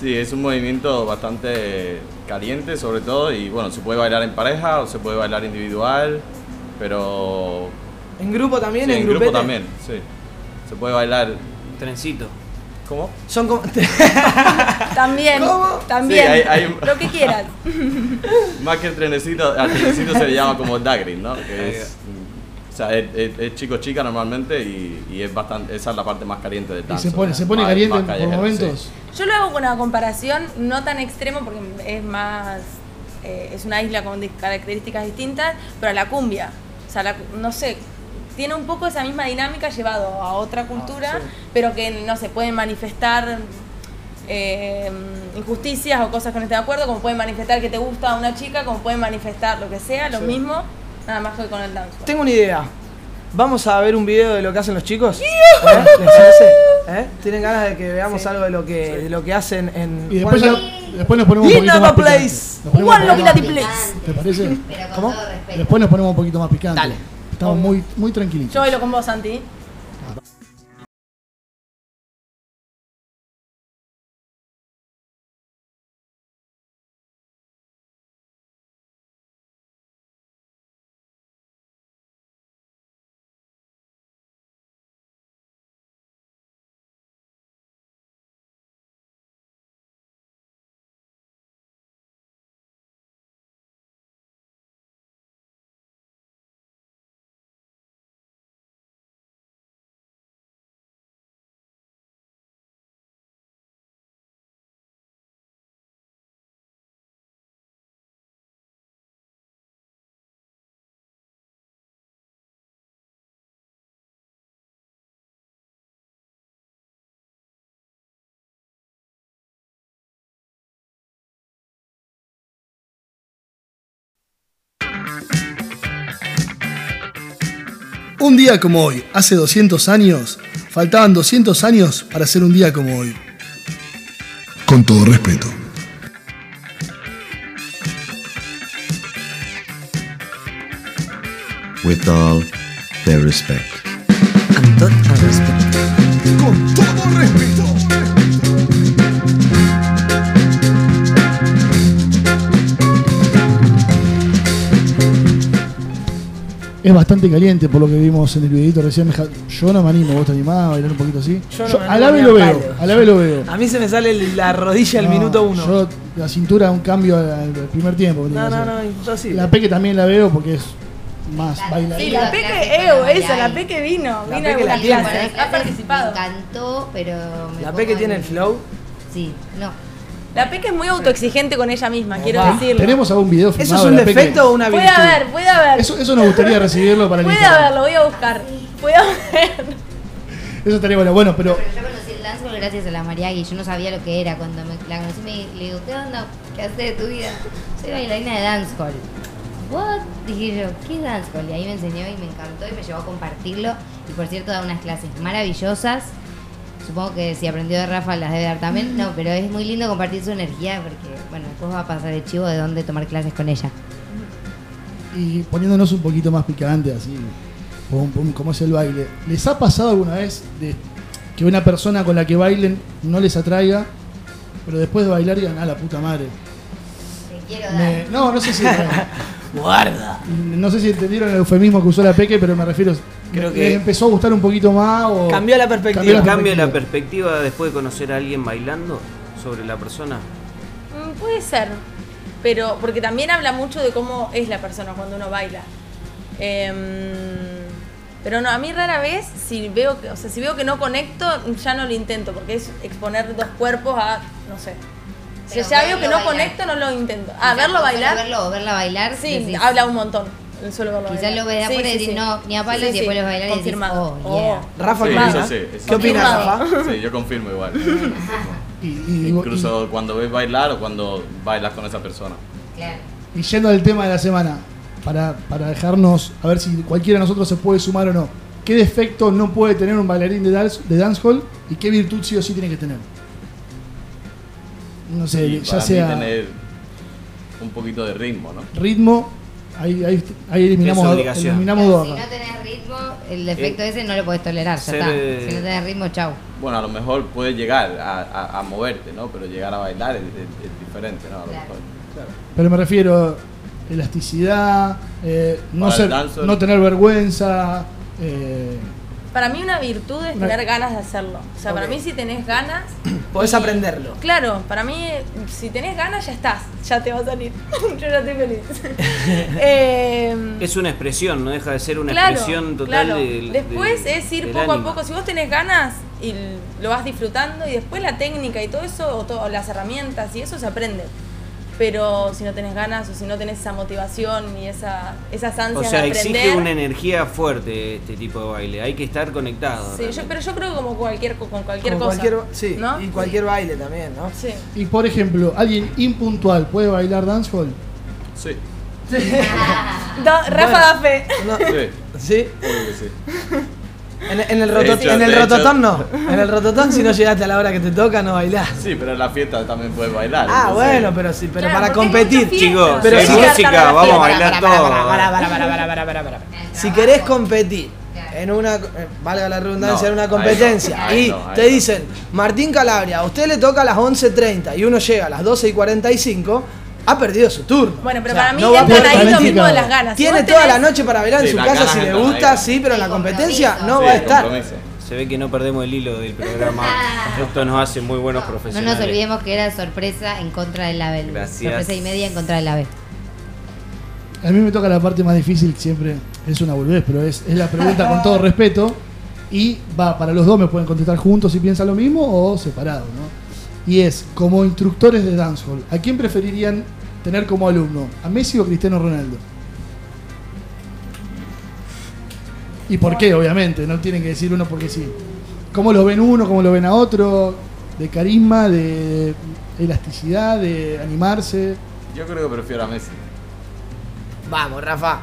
Sí, es un movimiento bastante caliente sobre todo y bueno, se puede bailar en pareja o se puede bailar individual, pero... En grupo también, Sí, en, en grupo también, sí. Se puede bailar... Trencito. ¿Cómo? Son como... También, también, Sí, hay- hay- lo que quieras. Más que el trenecito, al trenecito se le llama como daggering, ¿no? Que es, o sea, es, es- es chico chica normalmente y, y es bastante, esa es la parte más caliente del Y dance. se pone, se pone Más- caliente más por momentos. sí. Yo lo hago con una comparación no tan extremo porque es más, eh, es una isla con características distintas, pero a la cumbia. O sea, la- no sé, tiene un poco esa misma dinámica llevado a otra cultura, pero que no se pueden manifestar eh, injusticias o cosas que no esté de acuerdo, como pueden manifestar que te gusta una chica, como pueden manifestar lo que sea, lo Sí. mismo, nada más que con el dance. Tengo una idea. Vamos a ver un video de lo que hacen los chicos. ¿Eh? ¿Les? ¿Eh? ¿Tienen ganas de que veamos algo de lo que, de lo que hacen en Y después, ya- después nos ponemos un poquito más place. One Love Place. ¿Te parece? Pero con ¿Cómo? todo respeto. Después nos ponemos un poquito más picante. Dale. Estamos muy, muy tranquilitos. Yo bailo con vos, Santi. Un día como hoy, hace 200 años, faltaban 200 años para hacer un día como hoy. Con todo respeto. With all their respect. Amb tot el respecte. Con todo respeto. Es bastante caliente por lo que vimos en el videito recién. Yo no me animo, vos te animás a bailar un poquito así. Yo no Yo me a animo la vez lo a veo, a la vez lo veo. A mí se me sale la rodilla al No, minuto uno. Yo, la cintura, un cambio al primer tiempo. no, que no, no, imposible. La Peque también la veo porque es más bailarina. Sí, la Peque, con esa, la. Peque vino, La vino Peque de la clase, ha participado. Me encantó, pero. me La Peque tiene en- el flow. Sí, no. La Peque es muy autoexigente con ella misma, quiero decirlo. Tenemos algún video ¿Eso filmado es un de la Peque? defecto o una virtud? Puede haber, puede haber. Eso, eso nos gustaría recibirlo para el Puede haber, lo voy a buscar. Puede haber. Eso estaría bueno. Bueno, pero Pero yo conocí el dancehall gracias a la Mariagi. Yo no sabía lo que era. Cuando me, la conocí, me le digo, ¿qué onda? ¿Qué haces de tu vida? Soy bailarina de dancehall. ¿what? Dije yo, ¿qué es dancehall? Y ahí me enseñó y me encantó y me llevó a compartirlo. Y por cierto, da unas clases maravillosas. Supongo que si aprendió de Rafa las debe dar también. No, pero es muy lindo compartir su energía porque, bueno, después va a pasar el chivo de dónde tomar clases con ella. Y poniéndonos un poquito más picante, así, pum, pum, como es el baile. ¿Les ha pasado alguna vez de que una persona con la que bailen no les atraiga, pero después de bailar digan, ah, la puta madre? Te quiero dar. Me- no, no sé si. Guarda. No sé si entendieron el eufemismo que usó la Peque, pero me refiero. Creo ¿les que- empezó a gustar un poquito más o. Cambió la perspectiva. Cambió la ¿Cambia la perspectiva. perspectiva después de conocer a alguien bailando sobre la persona? Mm, Puede ser, pero porque también habla mucho de cómo es la persona cuando uno baila. Em, pero no, a mí rara vez, si veo que, o sea, si veo que no conecto, ya no lo intento, porque es exponer dos cuerpos a, no sé. Si ya veo que no bailar. conecto, no lo intento. Ah, Quizás verlo bailar. Verlo verla bailar. Sí, decís- habla un montón. Solo Quizás lo ves de afuera y decís, no, ni a palos, y después lo bailar y decís, Confirmado. oh, yeah. Rafa, Sí, ¿qué eso opinas? sí, eso ¿Qué opinas. Rafa? Sí, yo confirmo igual. Y, y- Incluso cuando ves bailar o cuando bailas con esa persona. Claro. y yendo al tema de la semana, para, para dejarnos, a ver si cualquiera de nosotros se puede sumar o no. ¿Qué defecto no puede tener un bailarín de, dance, de dancehall y qué virtud sí o sí tiene que tener? No sé, Y ya para mí sea tener un poquito de ritmo, ¿no? ritmo, ahí, ahí, ahí eliminamos, Es a- obligación. eliminamos dos si no tenés ritmo, el defecto ese no lo podés tolerar, ya está. eh, Si no tenés ritmo, chau. Bueno, a lo mejor puedes llegar a, a- a moverte, ¿no? Pero llegar a bailar es, es- es diferente, ¿no? A lo Claro. mejor. Pero me refiero elasticidad, eh, no, ser, no tener vergüenza. eh, Para mí una virtud es tener ganas de hacerlo. O sea, para mí si tenés ganas... Podés y- aprenderlo. Claro, para mí si tenés ganas ya estás, ya te va a salir. Yo ya estoy feliz. Em, Es una expresión, no deja de ser una claro, expresión total claro. del- Después del- es ir poco a poco. Si vos tenés ganas y lo vas disfrutando y después la técnica y todo eso, o to- las herramientas y eso se aprende. Pero si no tenés ganas o si no tenés esa motivación y esa, esas O ansias sea, de aprender. exige una energía fuerte este tipo de baile. Hay que estar conectado. Sí, yo- pero yo creo que como cualquier, co- con cualquier Como cosa. cualquier- sí, ¿no? y cualquier baile también, ¿no? Sí. y por ejemplo, alguien impuntual puede bailar dancehall. Sí, Da- Rafa Bueno. da fe. No, sí, ¿Sí? En, en el, hecho- en rototón no. En el rototón si no llegaste a la hora que te toca no bailás. Sí, pero en la fiesta también puedes bailar. Ah, entonces- bueno, pero sí, pero Claro, para competir. Chicos, Pero si música, vamos a bailar todo. Si querés competir en una, eh, valga la redundancia, No, en una ahí competencia no, ahí y no, te no. dicen, Martín Calabria, a usted le toca a las 11.30 y uno llega a las 12 y 45, ha perdido su turno. Bueno, pero O sea, para mí no va ahí lo mismo de las ganas. Tiene toda la noche para bailar en Sí, su casa si le gusta, ahí. sí, pero en la competencia no Sí, va a estar. compromiso. Se ve que no perdemos el hilo del programa. Esto nos hace muy buenos No profesionales. nos olvidemos que era sorpresa en contra del label. Gracias. Sorpresa y media en contra del label. A mí me toca la parte más difícil, siempre es una boludez, pero es, es la pregunta con todo respeto. Y va, para los dos me pueden contestar juntos si piensan lo mismo o separados, ¿no? Y es, como instructores de dancehall, ¿a quién preferirían tener como alumno? ¿A Messi o Cristiano Ronaldo? ¿Y por qué, obviamente? No tienen que decir uno porque sí. ¿Cómo lo ven uno, cómo lo ven a otro? ¿De carisma, de elasticidad, de animarse? Yo creo que prefiero a Messi. Vamos, Rafa.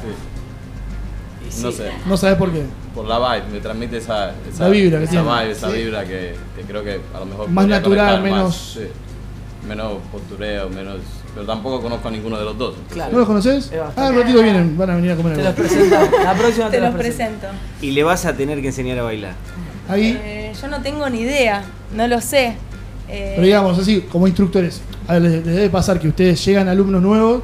Sí. No sé. No sabes por qué. Por la vibe, me transmite esa, esa La vibra que esa tiene. vibe, esa Sí. vibra que, que creo que a lo mejor Más natural, conectar menos- más, sí. menos postureo, menos pero tampoco conozco a ninguno de los dos. entonces- Claro. ¿No los conoces? Ah, el ratito vienen, van a venir a comer. Te los algo. presento. La próxima te, Te los los presento. presento. Y le vas a tener que enseñar a bailar. Ahí, Eh, yo no tengo ni idea, no lo sé. Eh, pero digamos así, como instructores, a ver, les, les debe pasar que ustedes llegan alumnos nuevos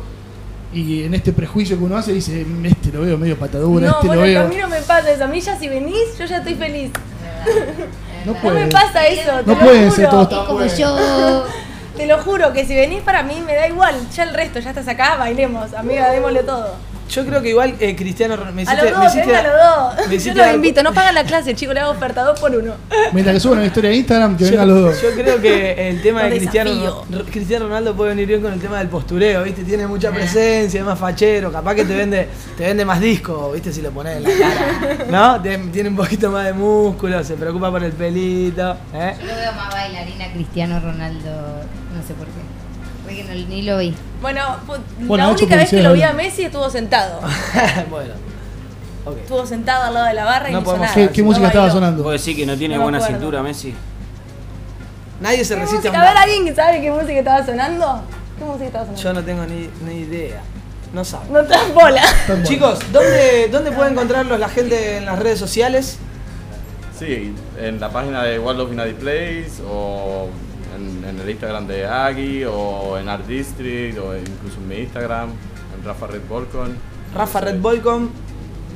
y en este prejuicio que uno hace dice, "Mm, este lo veo medio patadura, no, este bueno, lo a veo. mí no me pasa eso. A mí ya si venís, yo ya estoy feliz. No No me puede. pasa eso, te No lo pueden juro. ser todos Es tan como yo. Te lo juro que si venís para mí me da igual. Ya el resto, ya estás acá, bailemos. Amiga, démosle todo. Yo creo que igual eh, Cristiano Ronaldo. Me A hiciste, los me dos, hiciste- venga a los dos. me Yo hiciste los invito. No pagan la clase, chicos, le hago oferta dos por uno. Mientras que suban una historia de Instagram, que Yo, vengan los dos. yo creo que el tema de Los Cristiano, Cristiano Ronaldo puede venir bien con el tema del postureo, ¿viste? Tiene mucha presencia, es más fachero, capaz que te vende, te vende más disco, ¿viste? Si lo pones en la cara. ¿No? Tiene, tiene un poquito más de músculo, se preocupa por el pelito. ¿eh? Yo lo veo más bailarina Cristiano Ronaldo. No sé por qué. No- ni lo vi. Bueno, la única vez que lo vi a. Messi estuvo sentado. bueno. Estuvo sentado al lado de la barra y No hizo nada. ¿Qué, qué No música estaba bailó. sonando? ¿Puedo decir que no tiene No buena acuerdo. cintura, Messi? Nadie se ¿Qué resiste a un A ver. ¿alguien que sabe qué música estaba sonando? ¿Qué música estaba sonando? Yo no tengo ni, ni idea. No sabe. No bola. Chicos, ¿dónde, ¿dónde puede encontrarlos la gente en las redes sociales? Sí, en la página de World of United Place o en, en el Instagram de Agui o en Art District o incluso en mi Instagram, en Rafa Red Volcon. Rafa Red Volcom,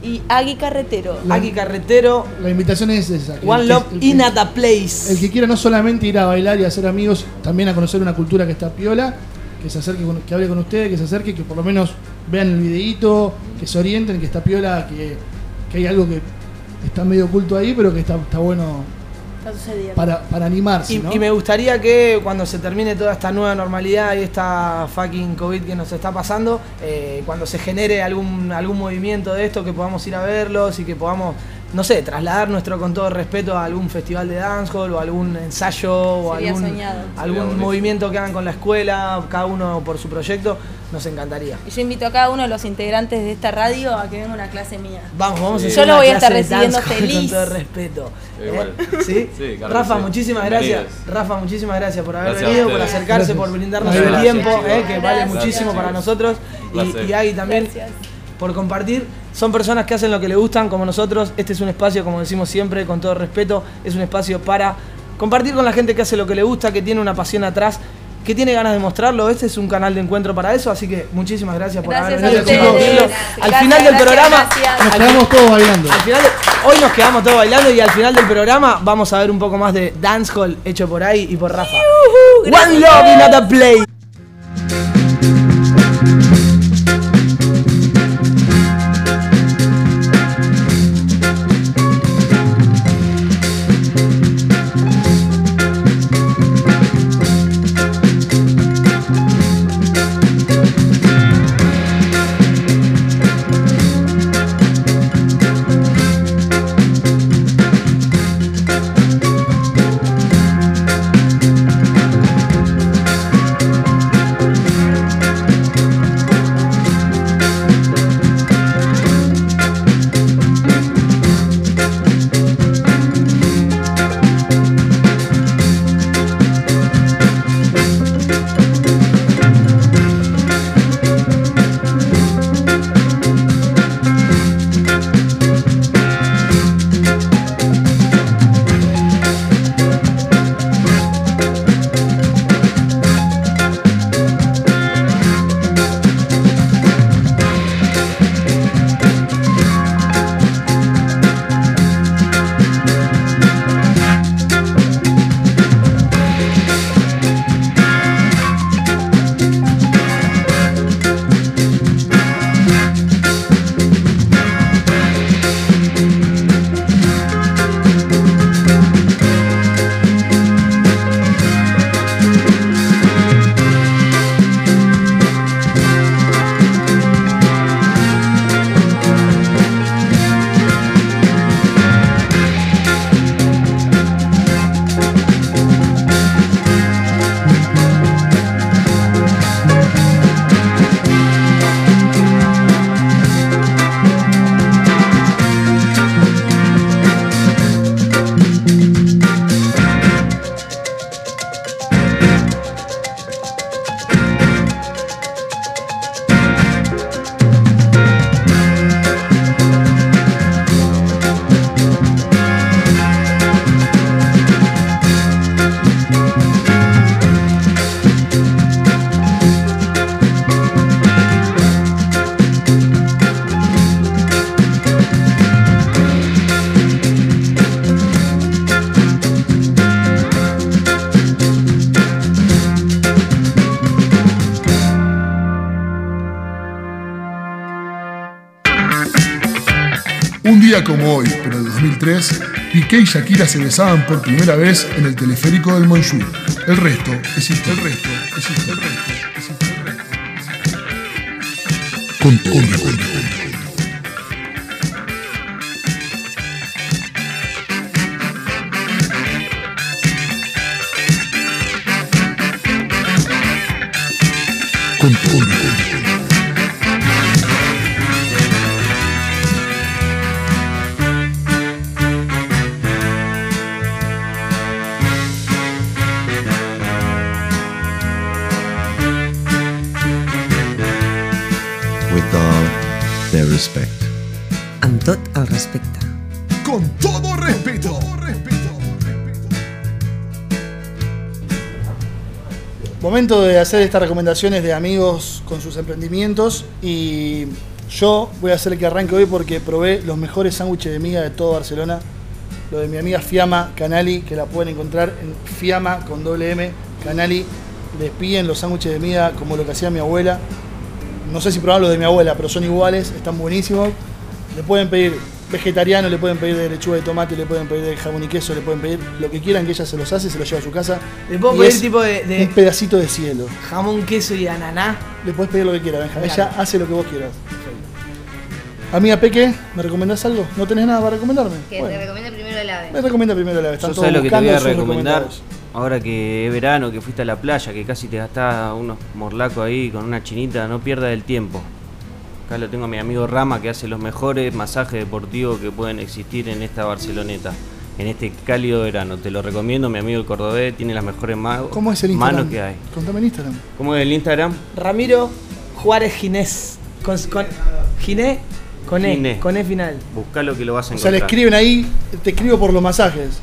Y Agui Carretero. Agui Carretero, La invitación es esa. One Love in a Place. El que quiera no solamente ir a bailar y a hacer amigos, también a conocer una cultura que está piola, que se acerque, con- que hable con ustedes, que se acerque, que por lo menos vean el videíto, que se orienten, que está piola, que, que hay algo que está medio oculto ahí, pero que está, está bueno Está sucediendo. para, para animarse, Y, ¿no? y me gustaría que cuando se termine toda esta nueva normalidad y esta fucking COVID que nos está pasando, eh, cuando se genere algún, algún movimiento de esto, que podamos ir a verlos y que podamos, no sé, trasladar nuestro con todo respeto a algún festival de dancehall o algún ensayo o Sería algún, soñado. Algún movimiento que hagan con la escuela, cada uno por su proyecto, nos encantaría. Y yo invito a cada uno de los integrantes de esta radio a que venga una clase mía. Vamos, vamos a Yo hacer lo una voy a estar recibiendo feliz. Con todo respeto. Eh, igual. ¿Sí? Sí, claro Rafa, sí. muchísimas gracias. Rafa, muchísimas gracias por haber Gracias venido, por acercarse, Gracias. por brindarnos Gracias, el tiempo, eh, que vale muchísimo para nosotros. Y, y Agui también Gracias. por compartir. Son personas que hacen lo que le gustan, como nosotros. Este es un espacio, como decimos siempre, con todo respeto, es un espacio para compartir con la gente que hace lo que le gusta, que tiene una pasión atrás. Que tiene ganas de mostrarlo, este es un canal de encuentro para eso, así que muchísimas gracias por Gracias haber venido a ustedes. Gracias, Al final del gracias, programa, gracias. Nos quedamos todos bailando. al final de- hoy nos quedamos todos bailando y al final del programa vamos a ver un poco más de dancehall hecho por ahí y por Rafa. One love in another place. Piqué y Shakira se besaban por primera vez en el teleférico del Montjuic. El resto es historia. El resto es historia. El resto. Con todo respeto. With De hacer estas recomendaciones de amigos con sus emprendimientos y yo voy a hacer que arranque hoy porque probé los mejores sándwiches de miga de todo Barcelona. Lo de mi amiga Fiamma Canali, que la pueden encontrar en Fiamma con doble Canali. Les piden los sándwiches de miga como lo que hacía mi abuela. No sé si probaron los de mi abuela, pero son iguales, están buenísimos. Le pueden pedir vegetariano, le pueden pedir de lechuga de tomate, le pueden pedir de jamón y queso, le pueden pedir lo que quieran que ella se los hace, se los lleva a su casa. Le puedo Y pedir es tipo de, de un pedacito de cielo. jamón, queso y ananá. Le puedes pedir lo que quieras, Benja. Claro. Ella hace lo que vos quieras. Amiga Peque, ¿me recomendás algo? ¿No tenés nada para recomendarme? Que Bueno, te recomiende primero el ave. me recomienda primero la vez. Están Yo todos sabes lo que te voy buscando a recomendar ahora que es verano, que fuiste a la playa, que casi te gastás unos morlacos ahí con una chinita, no pierdas el tiempo. Acá lo tengo a mi amigo Rama que hace los mejores masajes deportivos que pueden existir en esta Barceloneta, en este cálido verano. Te lo recomiendo, mi amigo el cordobés tiene las mejores ma- ¿Cómo es el Instagram? manos que hay. Contame el Instagram. ¿Cómo es el Instagram? Ramiro Juárez Ginés. Con, con, Giné con E, Giné. con E final. Buscalo que lo vas a O sea, encontrar. le escriben ahí, te escribo por los masajes.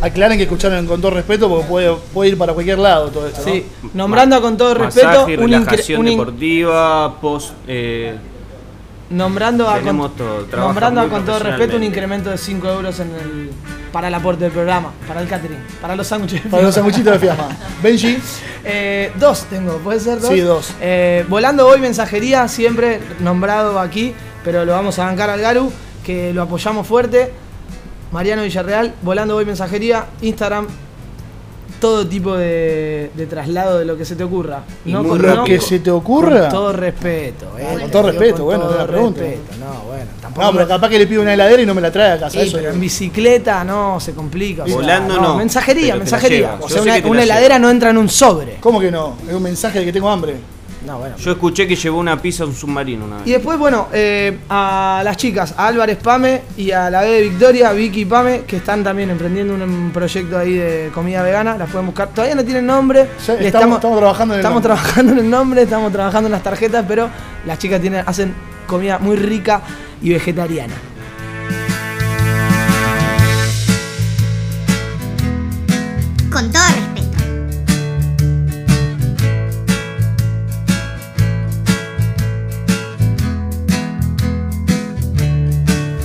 Aclaren que escucharon con todo respeto porque puede, puede ir para cualquier lado todo esto, ¿no? Sí, nombrando con todo respeto Masaje, un relajación deportiva, post... eh, Nombrando a, con, todo, nombrando a con todo respeto un incremento de 5 euros en el, para el aporte del programa, para el catering, para los sándwiches. Para los sanguchitos de Fiamma. Benji. Eh, dos tengo, ¿puede ser dos? Sí, dos. Eh, volando hoy mensajería, siempre nombrado aquí, pero lo vamos a bancar al Garu, que lo apoyamos fuerte. Mariano Villarreal, volando hoy mensajería, Instagram, todo tipo de, de traslado de lo que se te ocurra. Y muy Lo que se te ocurra. Con todo respeto, eh. Con todo respeto, con bueno, todo es la pregunta. respeto. No, bueno, tampoco. No, pero me- capaz que le pido una heladera y no me la trae a casa. Sí, eso pero no. en bicicleta no, se complica. o sea, Volando no, Mensajería, la mensajería. lleva. O sea, una, una la heladera no entra en un sobre. ¿Cómo que no? Es un mensaje de que tengo hambre. No, bueno. Yo escuché que llevó una pizza a un submarino una vez. Y después, bueno, eh, a las chicas, a Álvarez Pame y a la B de Victoria, Vicky Pame, que están también emprendiendo un, proyecto ahí de comida vegana, las pueden buscar. Todavía no tienen nombre. Estamos- estamos trabajando en el estamos nombre. trabajando en el nombre, estamos trabajando en las tarjetas, pero las chicas tienen, hacen comida muy rica y vegetariana.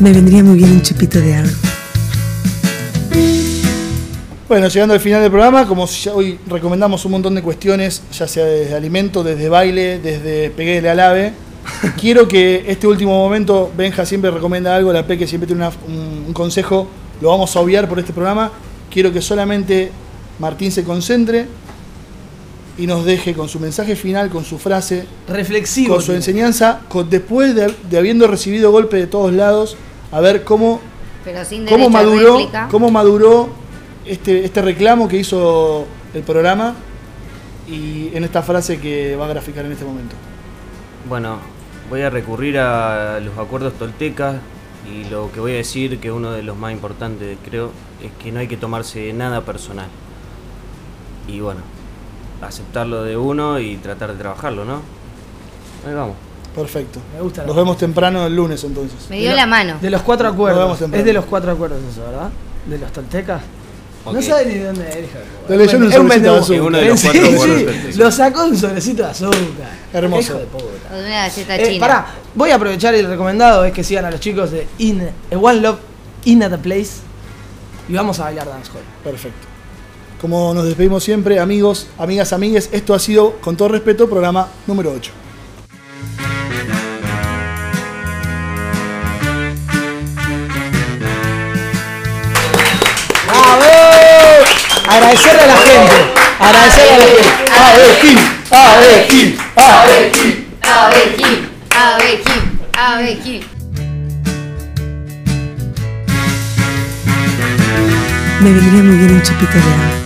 Me vendría muy bien un chupito de algo. Bueno, llegando al final del programa, como ya hoy recomendamos un montón de cuestiones, ya sea desde alimento, desde baile, desde peguele al ave, quiero que este último momento, Benja siempre recomienda algo, la Peque siempre tiene una- un, un consejo, lo vamos a obviar por este programa, quiero que solamente Martín se concentre y nos deje con su mensaje final, con su frase, Reflexivo. con su tío. enseñanza, con- después de, de habiendo recibido golpe de todos lados, a ver cómo Pero sin cómo maduró, réplica. cómo maduró este, este reclamo que hizo el programa y en esta frase que va a graficar en este momento. Bueno, voy a recurrir a los acuerdos toltecas y lo que voy a decir, que uno de los más importantes creo, es que no hay que tomarse nada personal. Y bueno, aceptarlo de uno y tratar de trabajarlo, ¿no? Ahí vamos. Perfecto. Me gusta. Nos vemos temprano el lunes entonces. Me dio la mano. De los cuatro Nos acuerdos. vemos temprano. Es de los cuatro acuerdos eso, ¿verdad? De los toltecas. No Ok. sabe ni de dónde es. hijo de un sobrecito de azúcar. Uno de los Sí, cuatro sí, acuerdos toltecas. Lo sacó un sobrecito de azúcar. Hermoso. Hijo de puta. Una galleta Eh, china. pará, voy a aprovechar el recomendado es que sigan a los chicos de In, eh, One Love In at the Place y vamos a bailar dancehall. Perfecto. Como nos despedimos siempre, amigos, amigas, amigues, esto ha sido, con todo respeto, programa número 8. Agradecerle a la gente. Agradecerle a la gente. Ave Kim, Ave Kim, Ave Kim. Me vendría muy bien un chupito de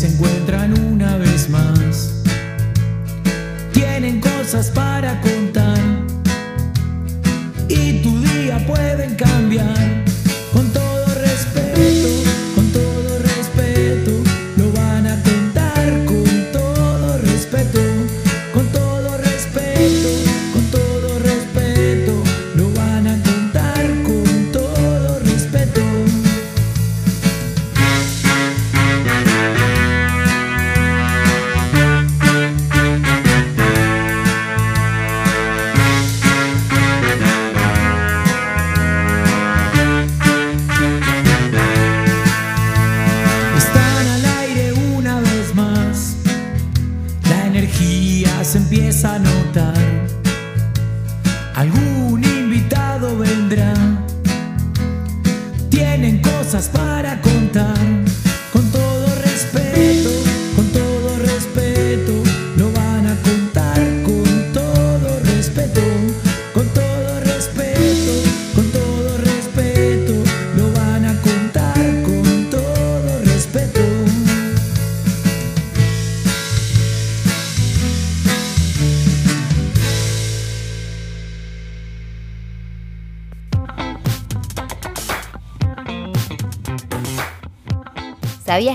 se encuentran una vez más. Tienen cosas para contar y tu día pueden cambiar.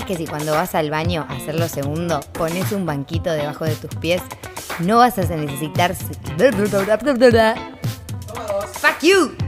Que si cuando vas al baño a hacer lo segundo pones un banquito debajo de tus pies, no vas a necesitar... ¡Fuck you!